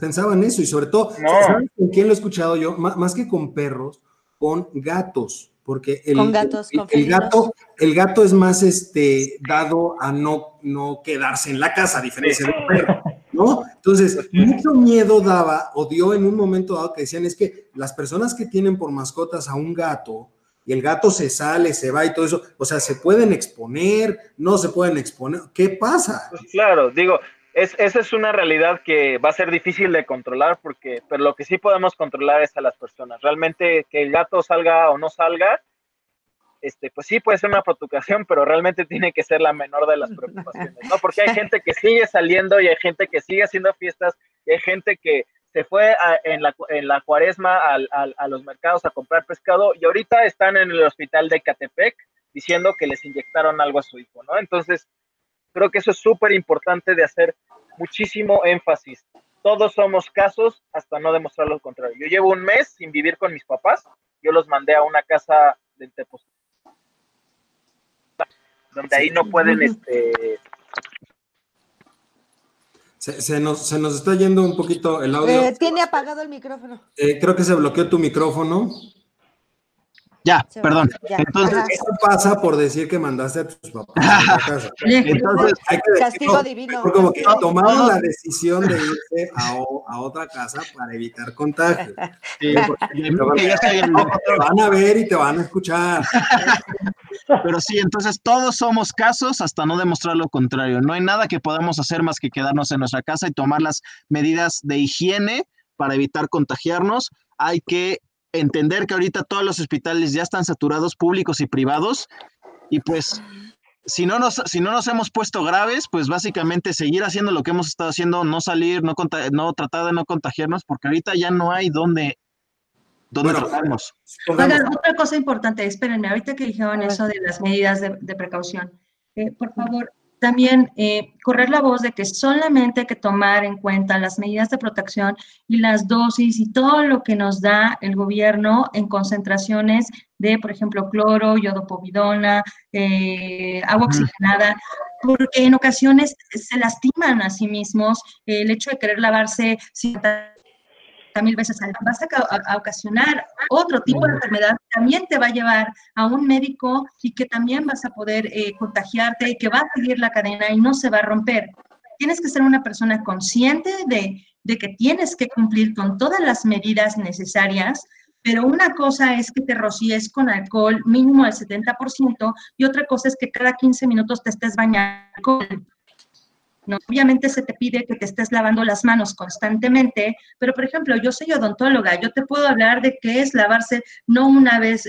pensaban eso y sobre todo, ¿sabes con quién lo he escuchado yo? más que con perros, con gatos porque el, el, gato, el gato es más este, dado a no, no quedarse en la casa, a diferencia del perro, ¿no? Entonces, mucho miedo daba o dio en un momento dado que decían es que las personas que tienen por mascotas a un gato y el gato se sale, se va y todo eso, o sea, se pueden exponer, no se pueden exponer, ¿qué pasa? Pues claro, digo, es, esa es una realidad que va a ser difícil de controlar porque, pero lo que sí podemos controlar es a las personas. Realmente que el gato salga o no salga, este, pues sí puede ser una preocupación, pero realmente tiene que ser la menor de las preocupaciones, ¿no? Porque hay gente que sigue saliendo y hay gente que sigue haciendo fiestas y hay gente que se fue en, la, en la cuaresma a los mercados a comprar pescado y ahorita están en el hospital de Catepec diciendo que les inyectaron algo a su hijo, ¿no? Entonces, creo que eso es súper importante de hacer muchísimo énfasis. Todos somos casos hasta no demostrar lo contrario. Yo llevo un mes sin vivir con mis papás, yo los mandé a una casa de Tepoztlán, donde ahí no pueden este, se, nos, se, nos, está yendo un poquito el audio. Eh, tiene apagado el micrófono. Eh, creo que se bloqueó tu micrófono. Ya, perdón. Entonces, eso pasa por decir que mandaste a tus papás a la casa. Entonces, hay que Castigo divino. Como que tomaron la decisión de irse a, a otra casa para evitar contagios. Sí, te van a ver y te van a escuchar. Pero sí, entonces todos somos casos hasta no demostrar lo contrario. No hay nada que podamos hacer más que quedarnos en nuestra casa y tomar las medidas de higiene para evitar contagiarnos. Hay que entender que ahorita todos los hospitales ya están saturados, públicos y privados, y pues si no nos, si no nos hemos puesto graves, pues básicamente seguir haciendo lo que hemos estado haciendo, no salir, no, no tratar de no contagiarnos, porque ahorita ya no hay dónde, dónde tratarnos. otra cosa importante, espérenme, ahorita que dijeron eso de las medidas de, precaución, eh, por favor, también eh, correr la voz de que solamente hay que tomar en cuenta las medidas de protección y las dosis y todo lo que nos da el gobierno en concentraciones de, por ejemplo, cloro, yodopovidona, eh, agua oxigenada, porque en ocasiones se lastiman a sí mismos el hecho de querer lavarse mil veces al vas a, ocasionar otro tipo de enfermedad, también te va a llevar a un médico y que también vas a poder eh, contagiarte y que va a seguir la cadena y no se va a romper. Tienes que ser una persona consciente de, de que tienes que cumplir con todas las medidas necesarias, pero una cosa es que te rocíes con alcohol mínimo del 70% y otra cosa es que cada 15 minutos te estés bañando con Obviamente se te pide que te estés lavando las manos constantemente, pero por ejemplo, yo soy odontóloga, yo te puedo hablar de qué es lavarse no una vez,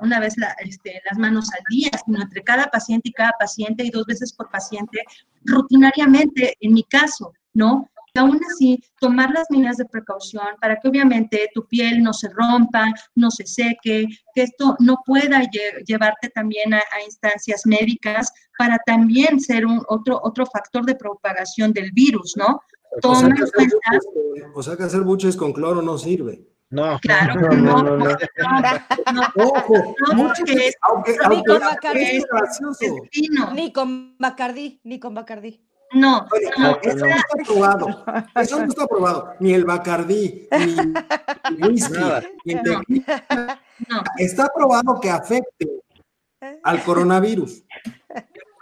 una, vez este, las manos al día, sino entre cada paciente y cada paciente y dos veces por paciente, rutinariamente, en mi caso, ¿no? Y aún así tomar las medidas de precaución para que obviamente tu piel no se rompa, no se seque, que esto no pueda llevarte también a, instancias médicas para también ser un otro, otro factor de propagación del virus, ¿no? o, sea que hacer buches, o sea que hacer buches con cloro no sirve. No, claro no, no, no. no, Ojo, ni con Bacardí, ni con Bacardí, ni. No, no, eso no está probado. Eso no está probado. Ni el Bacardí, ni whisky, ni el tequila. No. Está probado que afecte al coronavirus,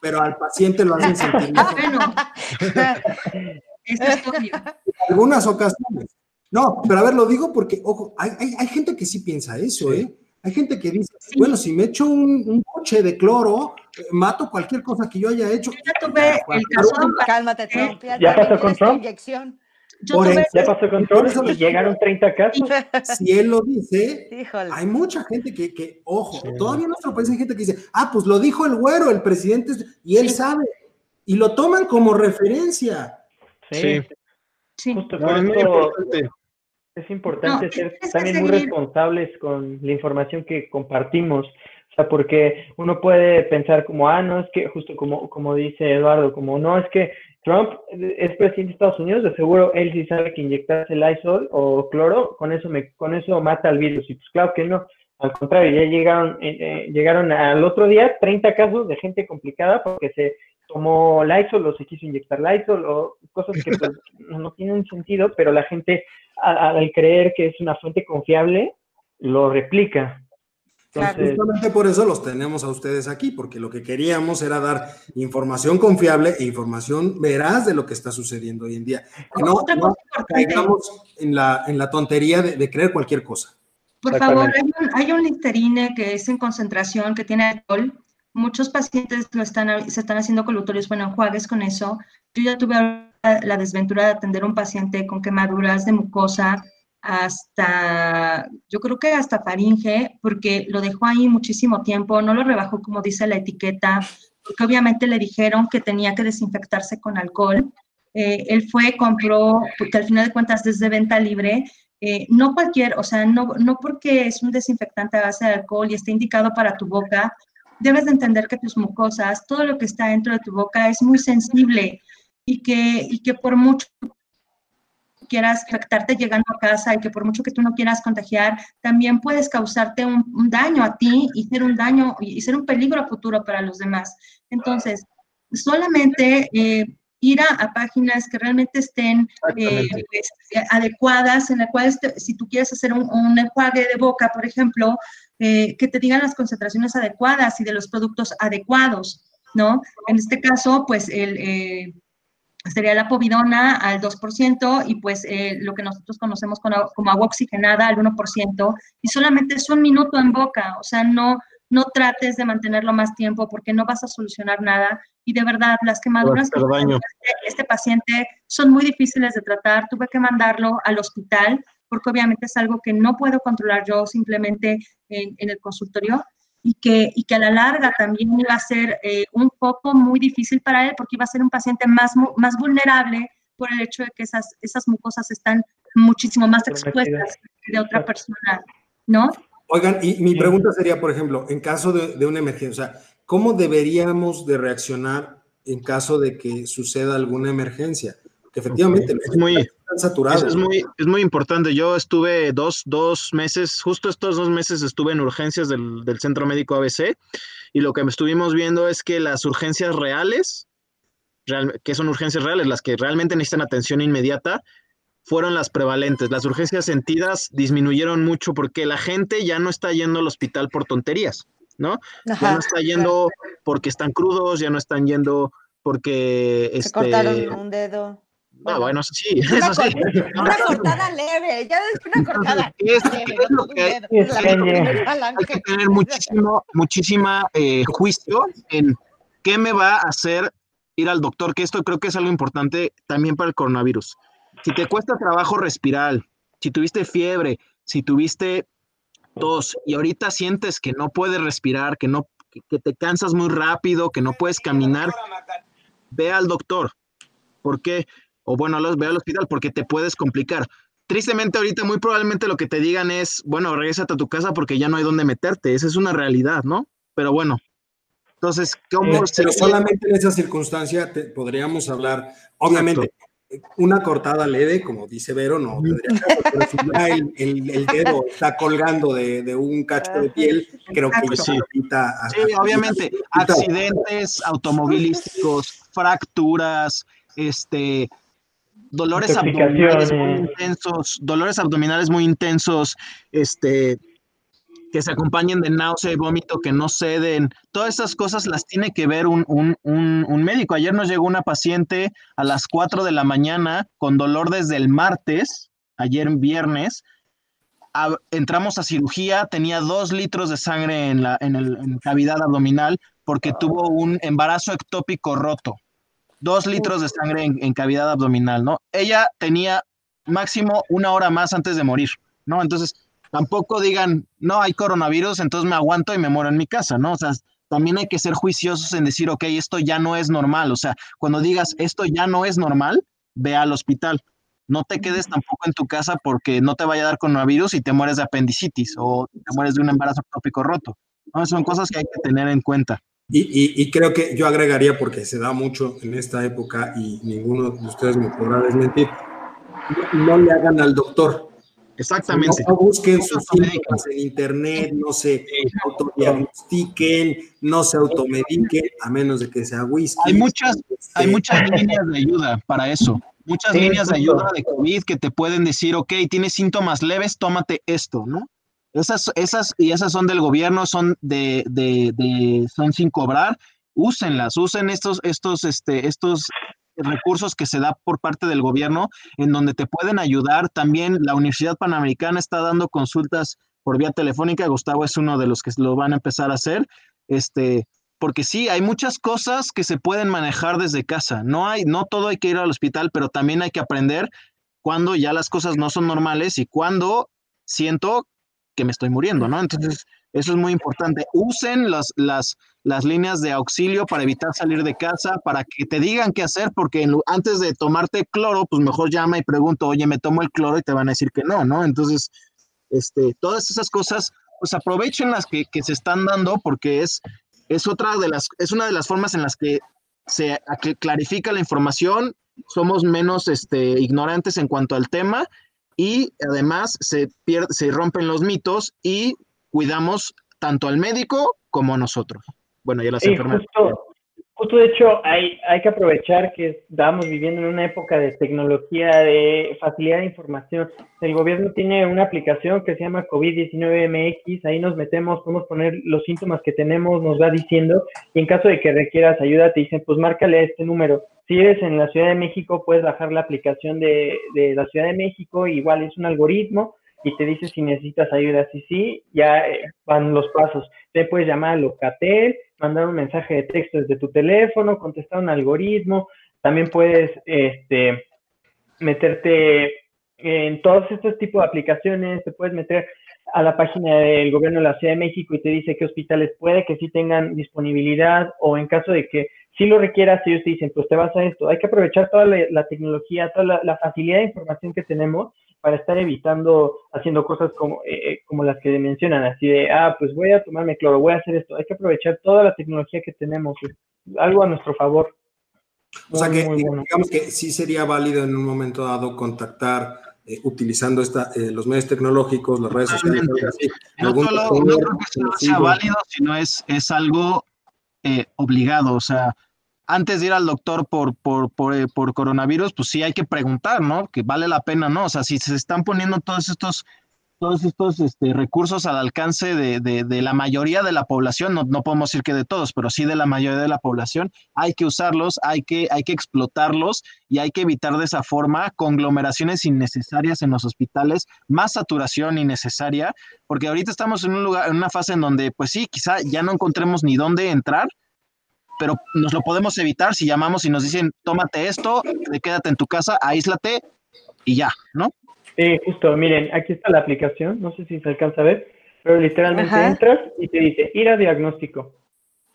pero al paciente lo hacen sentir mejor. Bueno, eso es obvio. En algunas ocasiones. No, pero a ver, lo digo porque, ojo, hay, hay, hay gente que sí piensa eso, ¿eh? Hay gente que dice, bueno, si me echo un, coche de cloro, mato cualquier cosa que yo haya hecho. ya tuve el caso Cálmate, Trump. Ya, pasó con Trump. ya pasó con Trump y llegaron 30 casos. Si él lo dice, hay mucha gente que, que ojo, todavía en nuestro país hay gente que dice, ah, pues lo dijo el güero, el presidente, y él sabe, y lo toman como referencia. Sí. sí. Justo por eso, es importante ser también muy responsables con la información que compartimos. O sea, porque uno puede pensar como, ah, no, es que, justo como, como dice Eduardo, como, no, es que Trump es presidente de Estados Unidos, de seguro él sí sabe que inyectarse el Lysol o cloro, con eso, me, con eso mata al virus. Y pues claro que no. Al contrario, ya llegaron, eh, eh, llegaron al otro día 30 casos de gente complicada porque se tomó Lysol o se quiso inyectar Lysol o cosas que pues, no tienen sentido, pero la gente al, creer que es una fuente confiable, lo replica. Entonces, Justamente por eso los tenemos a ustedes aquí, porque lo que queríamos era dar información confiable e información veraz de lo que está sucediendo hoy en día. Que no, caigamos en la, en la tontería de, creer cualquier cosa. Por favor, hay un, listerine que es en concentración, que tiene alcohol. Muchos pacientes lo están, se están haciendo colutorios, bueno, enjuagues con eso. Yo ya tuve la desventura de atender a un paciente con quemaduras de mucosa hasta, yo creo que hasta faringe, porque lo dejó ahí muchísimo tiempo, no lo rebajó como dice la etiqueta, porque obviamente le dijeron que tenía que desinfectarse con alcohol. Eh, él fue, compró, porque al final de cuentas desde venta libre, eh, no cualquier, o sea, no, no porque es un desinfectante a base de alcohol y está indicado para tu boca, debes de entender que tus mucosas, todo lo que está dentro de tu boca es muy sensible y que, y que por mucho quieras afectarte llegando a casa y que por mucho que tú no quieras contagiar, también puedes causarte un, daño a ti y ser un daño y ser un peligro futuro para los demás. Entonces, solamente eh, ir a, páginas que realmente estén eh, pues, adecuadas, en la cual si tú quieres hacer un, un enjuague de boca, por ejemplo, eh, que te digan las concentraciones adecuadas y de los productos adecuados, ¿no? En este caso, pues el sería la povidona al 2% y pues eh, lo que nosotros conocemos como, como, agua oxigenada al 1% y solamente es un minuto en boca, o sea, no, no trates de mantenerlo más tiempo porque no vas a solucionar nada y de verdad las quemaduras que este, este paciente son muy difíciles de tratar, tuve que mandarlo al hospital porque obviamente es algo que no puedo controlar yo simplemente en, en el consultorio y que, y que a la larga también iba a ser eh, un poco muy difícil para él porque iba a ser un paciente más, más vulnerable por el hecho de que esas, esas mucosas están muchísimo más expuestas que de otra persona, ¿no? Oigan, y mi pregunta sería, por ejemplo, en caso de, de una emergencia, ¿cómo deberíamos de reaccionar en caso de que suceda alguna emergencia? Que efectivamente es muy saturado. Es, muy, es muy importante. Yo estuve dos, dos meses, justo estos dos meses estuve en urgencias del, del centro médico ABC y lo que estuvimos viendo es que las urgencias reales, que son urgencias reales, las que realmente necesitan atención inmediata, fueron las prevalentes. Las urgencias sentidas disminuyeron mucho porque la gente ya no está yendo al hospital por tonterías, ¿no? ya no está yendo porque están crudos, ya no están yendo porque... Se este, cortaron un dedo. Ah, bueno, eso sí, eso sí. Una cortada leve, ya es una cortada es, leve. Es lo que hay, que tener muchísimo, muchísima eh, juicio en qué me va a hacer ir al doctor, que esto creo que es algo importante también para el coronavirus. Si te cuesta trabajo respirar, si tuviste fiebre, si tuviste tos y ahorita sientes que no puedes respirar, que no que te cansas muy rápido, que no puedes caminar, ve al doctor. ¿Por qué? O bueno, los, ve al hospital porque te puedes complicar. Tristemente ahorita muy probablemente lo que te digan es, bueno, regrésate a tu casa porque ya no hay dónde meterte. Esa es una realidad, ¿no? Pero bueno, entonces, ¿cómo Pero solamente en esa circunstancia te, podríamos hablar, obviamente, una cortada leve, como dice Vero, no tendría pero si ya el, dedo está colgando de, un cacho de piel, creo que sí. sí, obviamente, accidentes automovilísticos, fracturas, este, dolores abdominales muy intensos, dolores abdominales muy intensos, este, que se acompañen de náusea y vómito, que no ceden. Todas esas cosas las tiene que ver un, médico. Ayer nos llegó una paciente a las 4 de la mañana con dolor desde el martes, ayer viernes. entramos a cirugía, tenía dos litros de sangre en la en el, en cavidad abdominal porque tuvo un embarazo ectópico roto dos litros de sangre en, cavidad abdominal, ¿no? Ella tenía máximo una hora más antes de morir, ¿no? Entonces, tampoco digan, no hay coronavirus, entonces me aguanto y me muero en mi casa, ¿no? O sea, también hay que ser juiciosos en decir, ok, esto ya no es normal. O sea, cuando digas, esto ya no es normal, ve al hospital. No te quedes tampoco en tu casa porque no te vaya a dar coronavirus y te mueres de apendicitis o te mueres de un embarazo ectópico roto. ¿no? Son cosas que hay que tener en cuenta. Y, creo que yo agregaría, porque se da mucho en esta época y ninguno de ustedes me podrá desmentir, no, le hagan al doctor. Exactamente. No, busquen sus síntomas en internet, no se autodiagnostiquen, no se automediquen, a menos de que sea whisky. Hay muchas, hay muchas líneas de ayuda para eso. Muchas líneas de ayuda de COVID que te pueden decir, ok, tienes síntomas leves, tómate esto, ¿no? Esas, esas, y esas son del gobierno, son de, de, de, son sin cobrar, úsenlas, usen estos, estos, este, estos recursos que se da por parte del gobierno en donde te pueden ayudar. También la Universidad Panamericana está dando consultas por vía telefónica. Gustavo es uno de los que lo van a empezar a hacer. Este, porque sí, hay muchas cosas que se pueden manejar desde casa. No hay, no todo hay que ir al hospital, pero también hay que aprender cuando ya las cosas no son normales y cuando siento que me estoy muriendo, ¿no? Entonces, eso es muy importante. Usen las, las, las líneas de auxilio para evitar salir de casa, para que te digan qué hacer, porque antes de tomarte cloro, pues mejor llama y pregunto, oye, me tomo el cloro y te van a decir que no, ¿no? Entonces, este, todas esas cosas, pues aprovechen las que, que se están dando porque es es otra de las, es una de las formas en las que se clarifica la información, somos menos este, ignorantes en cuanto al tema y además se, se rompen los mitos y cuidamos tanto al médico como a nosotros. Bueno, ya las enfermeras. Justo de hecho, hay, hay que aprovechar que estamos viviendo en una época de tecnología, de facilidad de información. El gobierno tiene una aplicación que se llama COVID-19MX, ahí nos metemos, podemos poner los síntomas que tenemos, nos va diciendo, y en caso de que requieras ayuda, te dicen, pues márcale este número. Si eres en la Ciudad de México, puedes bajar la aplicación de, de la Ciudad de México, igual es un algoritmo, y te dice si necesitas ayuda. Si sí, ya eh, van los pasos. Te puedes llamar a Locatel, mandar un mensaje de texto desde tu teléfono, contestar un algoritmo. También puedes este, meterte en todos estos tipos de aplicaciones. Te puedes meter a la página del gobierno de la Ciudad de México y te dice qué hospitales puede que sí tengan disponibilidad o en caso de que si lo requieras, ellos te dicen, pues te vas a esto. Hay que aprovechar toda la, tecnología, toda la, facilidad de información que tenemos para estar evitando haciendo cosas como, eh, eh, como las que mencionan, así de, ah, pues voy a tomarme cloro, voy a hacer esto. Hay que aprovechar toda la tecnología que tenemos, algo a nuestro favor. o sea que digamos que sí sería válido en un momento dado contactar eh, utilizando esta, los medios tecnológicos, las redes sociales. no, solo, no creo que sea válido, sino es, es algo obligado, o sea, antes de ir al doctor por, por, por, eh, por, coronavirus, pues sí hay que preguntar, ¿no? Que vale la pena, ¿no? O sea, si se están poniendo todos estos, todos estos este, recursos al alcance de, de, de, la mayoría de la población, no, no, podemos decir que de todos, pero sí de la mayoría de la población, hay que usarlos, hay que, hay que explotarlos y hay que evitar de esa forma conglomeraciones innecesarias en los hospitales, más saturación innecesaria, porque ahorita estamos en un lugar, en una fase en donde, pues sí, quizá ya no encontremos ni dónde entrar, pero nos lo podemos evitar si llamamos y nos dicen, tómate esto, quédate en tu casa, aíslate y ya, ¿no? Sí, justo, miren, aquí está la aplicación, no sé si se alcanza a ver, pero literalmente entras y te dice, ir a diagnóstico.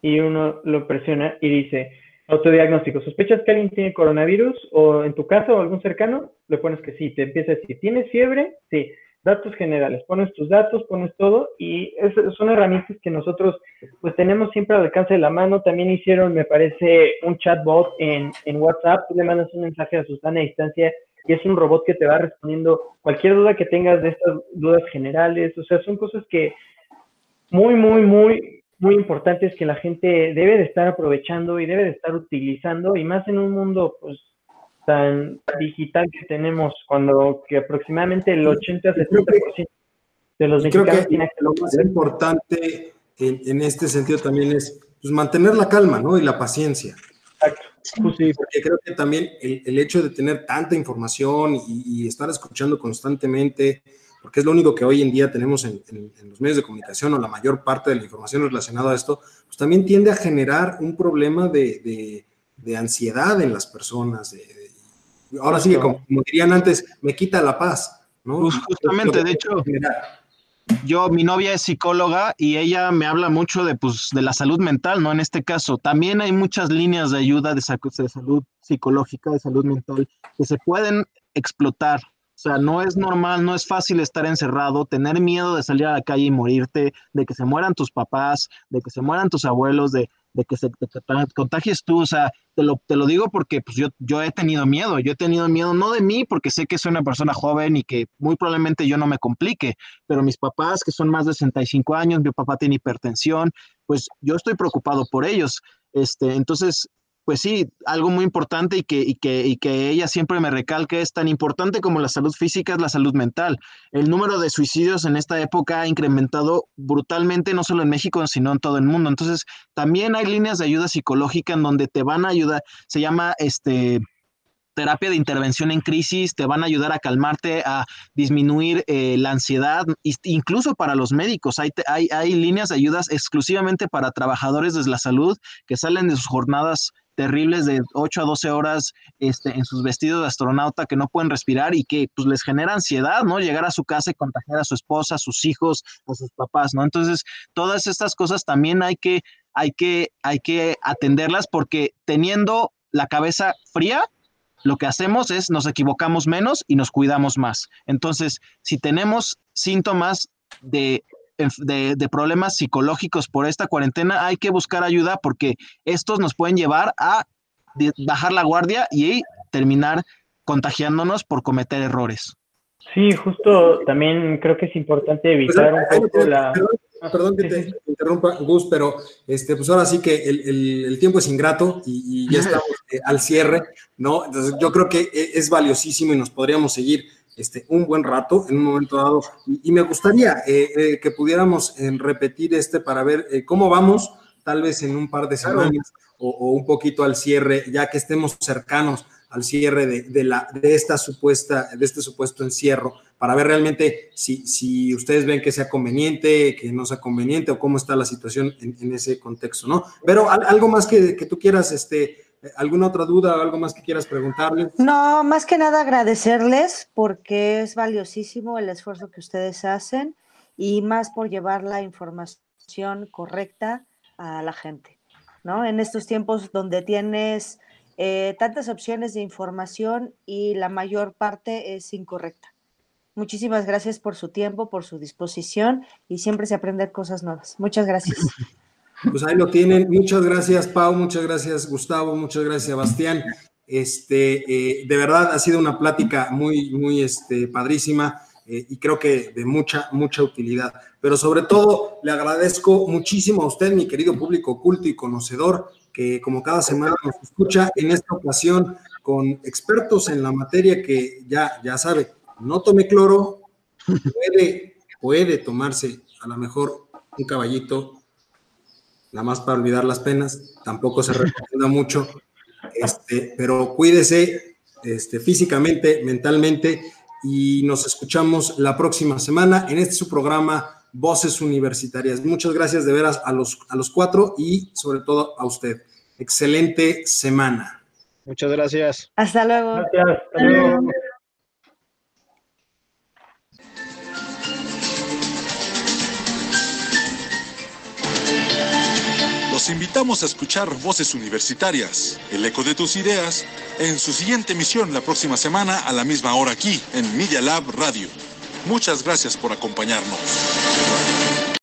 Y uno lo presiona y dice, autodiagnóstico, ¿sospechas que alguien tiene coronavirus o en tu casa o algún cercano? Le pones que sí, te empieza a decir, ¿tienes fiebre? Sí datos generales, pones tus datos, pones todo y es, son herramientas que nosotros pues tenemos siempre al alcance de la mano. También hicieron, me parece, un chatbot en, en WhatsApp, tú le mandas un mensaje a Susana a distancia y es un robot que te va respondiendo cualquier duda que tengas de estas dudas generales. O sea, son cosas que muy, muy, muy, muy importantes que la gente debe de estar aprovechando y debe de estar utilizando y más en un mundo pues tan digital que tenemos, cuando que aproximadamente el 80-70% de los mexicanos tiene que lo más importante en, este sentido también es pues, mantener la calma, ¿no? Y la paciencia. Exacto. Pues sí, porque creo que también el, hecho de tener tanta información y, estar escuchando constantemente, porque es lo único que hoy en día tenemos en, los medios de comunicación o la mayor parte de la información relacionada a esto, pues también tiende a generar un problema de, de ansiedad en las personas, de, ahora sí, como, dirían antes, me quita la paz, ¿no? Pues justamente, de hecho, yo, mi novia es psicóloga y ella me habla mucho de, pues, de la salud mental, ¿no? En este caso, también hay muchas líneas de ayuda de, de salud psicológica, de salud mental, que se pueden explotar. O sea, no es normal, no es fácil estar encerrado, tener miedo de salir a la calle y morirte, de que se mueran tus papás, de que se mueran tus abuelos, de, de que se te, contagies tú, o sea, te lo, te lo digo porque pues, yo, yo he tenido miedo, yo he tenido miedo no de mí, porque sé que soy una persona joven y que muy probablemente yo no me complique, pero mis papás, que son más de 65 años, mi papá tiene hipertensión, pues yo estoy preocupado por ellos. Este, entonces, pues sí, algo muy importante y que, y que, y que ella siempre me recalca es tan importante como la salud física es la salud mental. El número de suicidios en esta época ha incrementado brutalmente, no solo en México, sino en todo el mundo. Entonces, también hay líneas de ayuda psicológica en donde te van a ayudar, se llama este terapia de intervención en crisis, te van a ayudar a calmarte, a disminuir eh, la ansiedad, incluso para los médicos. Hay, hay, hay líneas de ayudas exclusivamente para trabajadores de la salud que salen de sus jornadas terribles de 8 a 12 horas este, en sus vestidos de astronauta que no pueden respirar y que pues les genera ansiedad, ¿no? Llegar a su casa y contagiar a su esposa, a sus hijos, a sus papás, ¿no? Entonces, todas estas cosas también hay que, hay que, hay que atenderlas porque teniendo la cabeza fría, lo que hacemos es nos equivocamos menos y nos cuidamos más. Entonces, si tenemos síntomas de de, problemas psicológicos por esta cuarentena, hay que buscar ayuda porque estos nos pueden llevar a bajar la guardia y terminar contagiándonos por cometer errores. Sí, justo también creo que es importante evitar un poco la... Perdón, que te interrumpa, Gus, pero este, pues ahora sí que el, tiempo es ingrato y, ya estamos eh, al cierre, ¿no? Entonces yo creo que e, es valiosísimo y nos podríamos seguir este, un buen rato en un momento dado. Y, me gustaría eh, eh, que pudiéramos repetir este para ver cómo vamos, tal vez en un par de semanas o, un poquito al cierre, ya que estemos cercanos al cierre de, la, de esta supuesta, de este supuesto encierro, para ver realmente si, si ustedes ven que sea conveniente, que no sea conveniente o cómo está la situación en, ese contexto, ¿no? Pero algo más que, que tú quieras, este, ¿Alguna otra duda o algo más que quieras preguntarles? No, más que nada agradecerles porque es valiosísimo el esfuerzo que ustedes hacen y más por llevar la información correcta a la gente, ¿no? En estos tiempos donde tienes eh, tantas opciones de información y la mayor parte es incorrecta. Muchísimas gracias por su tiempo, por su disposición y siempre se aprenden cosas nuevas. Muchas gracias. Pues ahí lo tienen. Muchas gracias, Pau. Muchas gracias, Gustavo. Muchas gracias, Bastián. Este, eh, de verdad ha sido una plática muy, muy este, padrísima eh, y creo que de mucha, mucha utilidad. Pero sobre todo, le agradezco muchísimo a usted, mi querido público culto y conocedor, que como cada semana nos escucha en esta ocasión con expertos en la materia que ya, ya sabe, no tome cloro, puede, puede tomarse a lo mejor un caballito, nada más para olvidar las penas, tampoco se recomienda mucho, este, pero cuídese este, físicamente, mentalmente, y nos escuchamos la próxima semana en este su programa Voces Universitarias. Muchas gracias de veras a los, a los cuatro y sobre todo a usted. Excelente semana. Muchas gracias. Hasta luego. Gracias. Hasta luego. Los invitamos a escuchar Voces Universitarias, el eco de tus ideas, en su siguiente emisión la próxima semana a la misma hora aquí en Media Lab Radio. Muchas gracias por acompañarnos.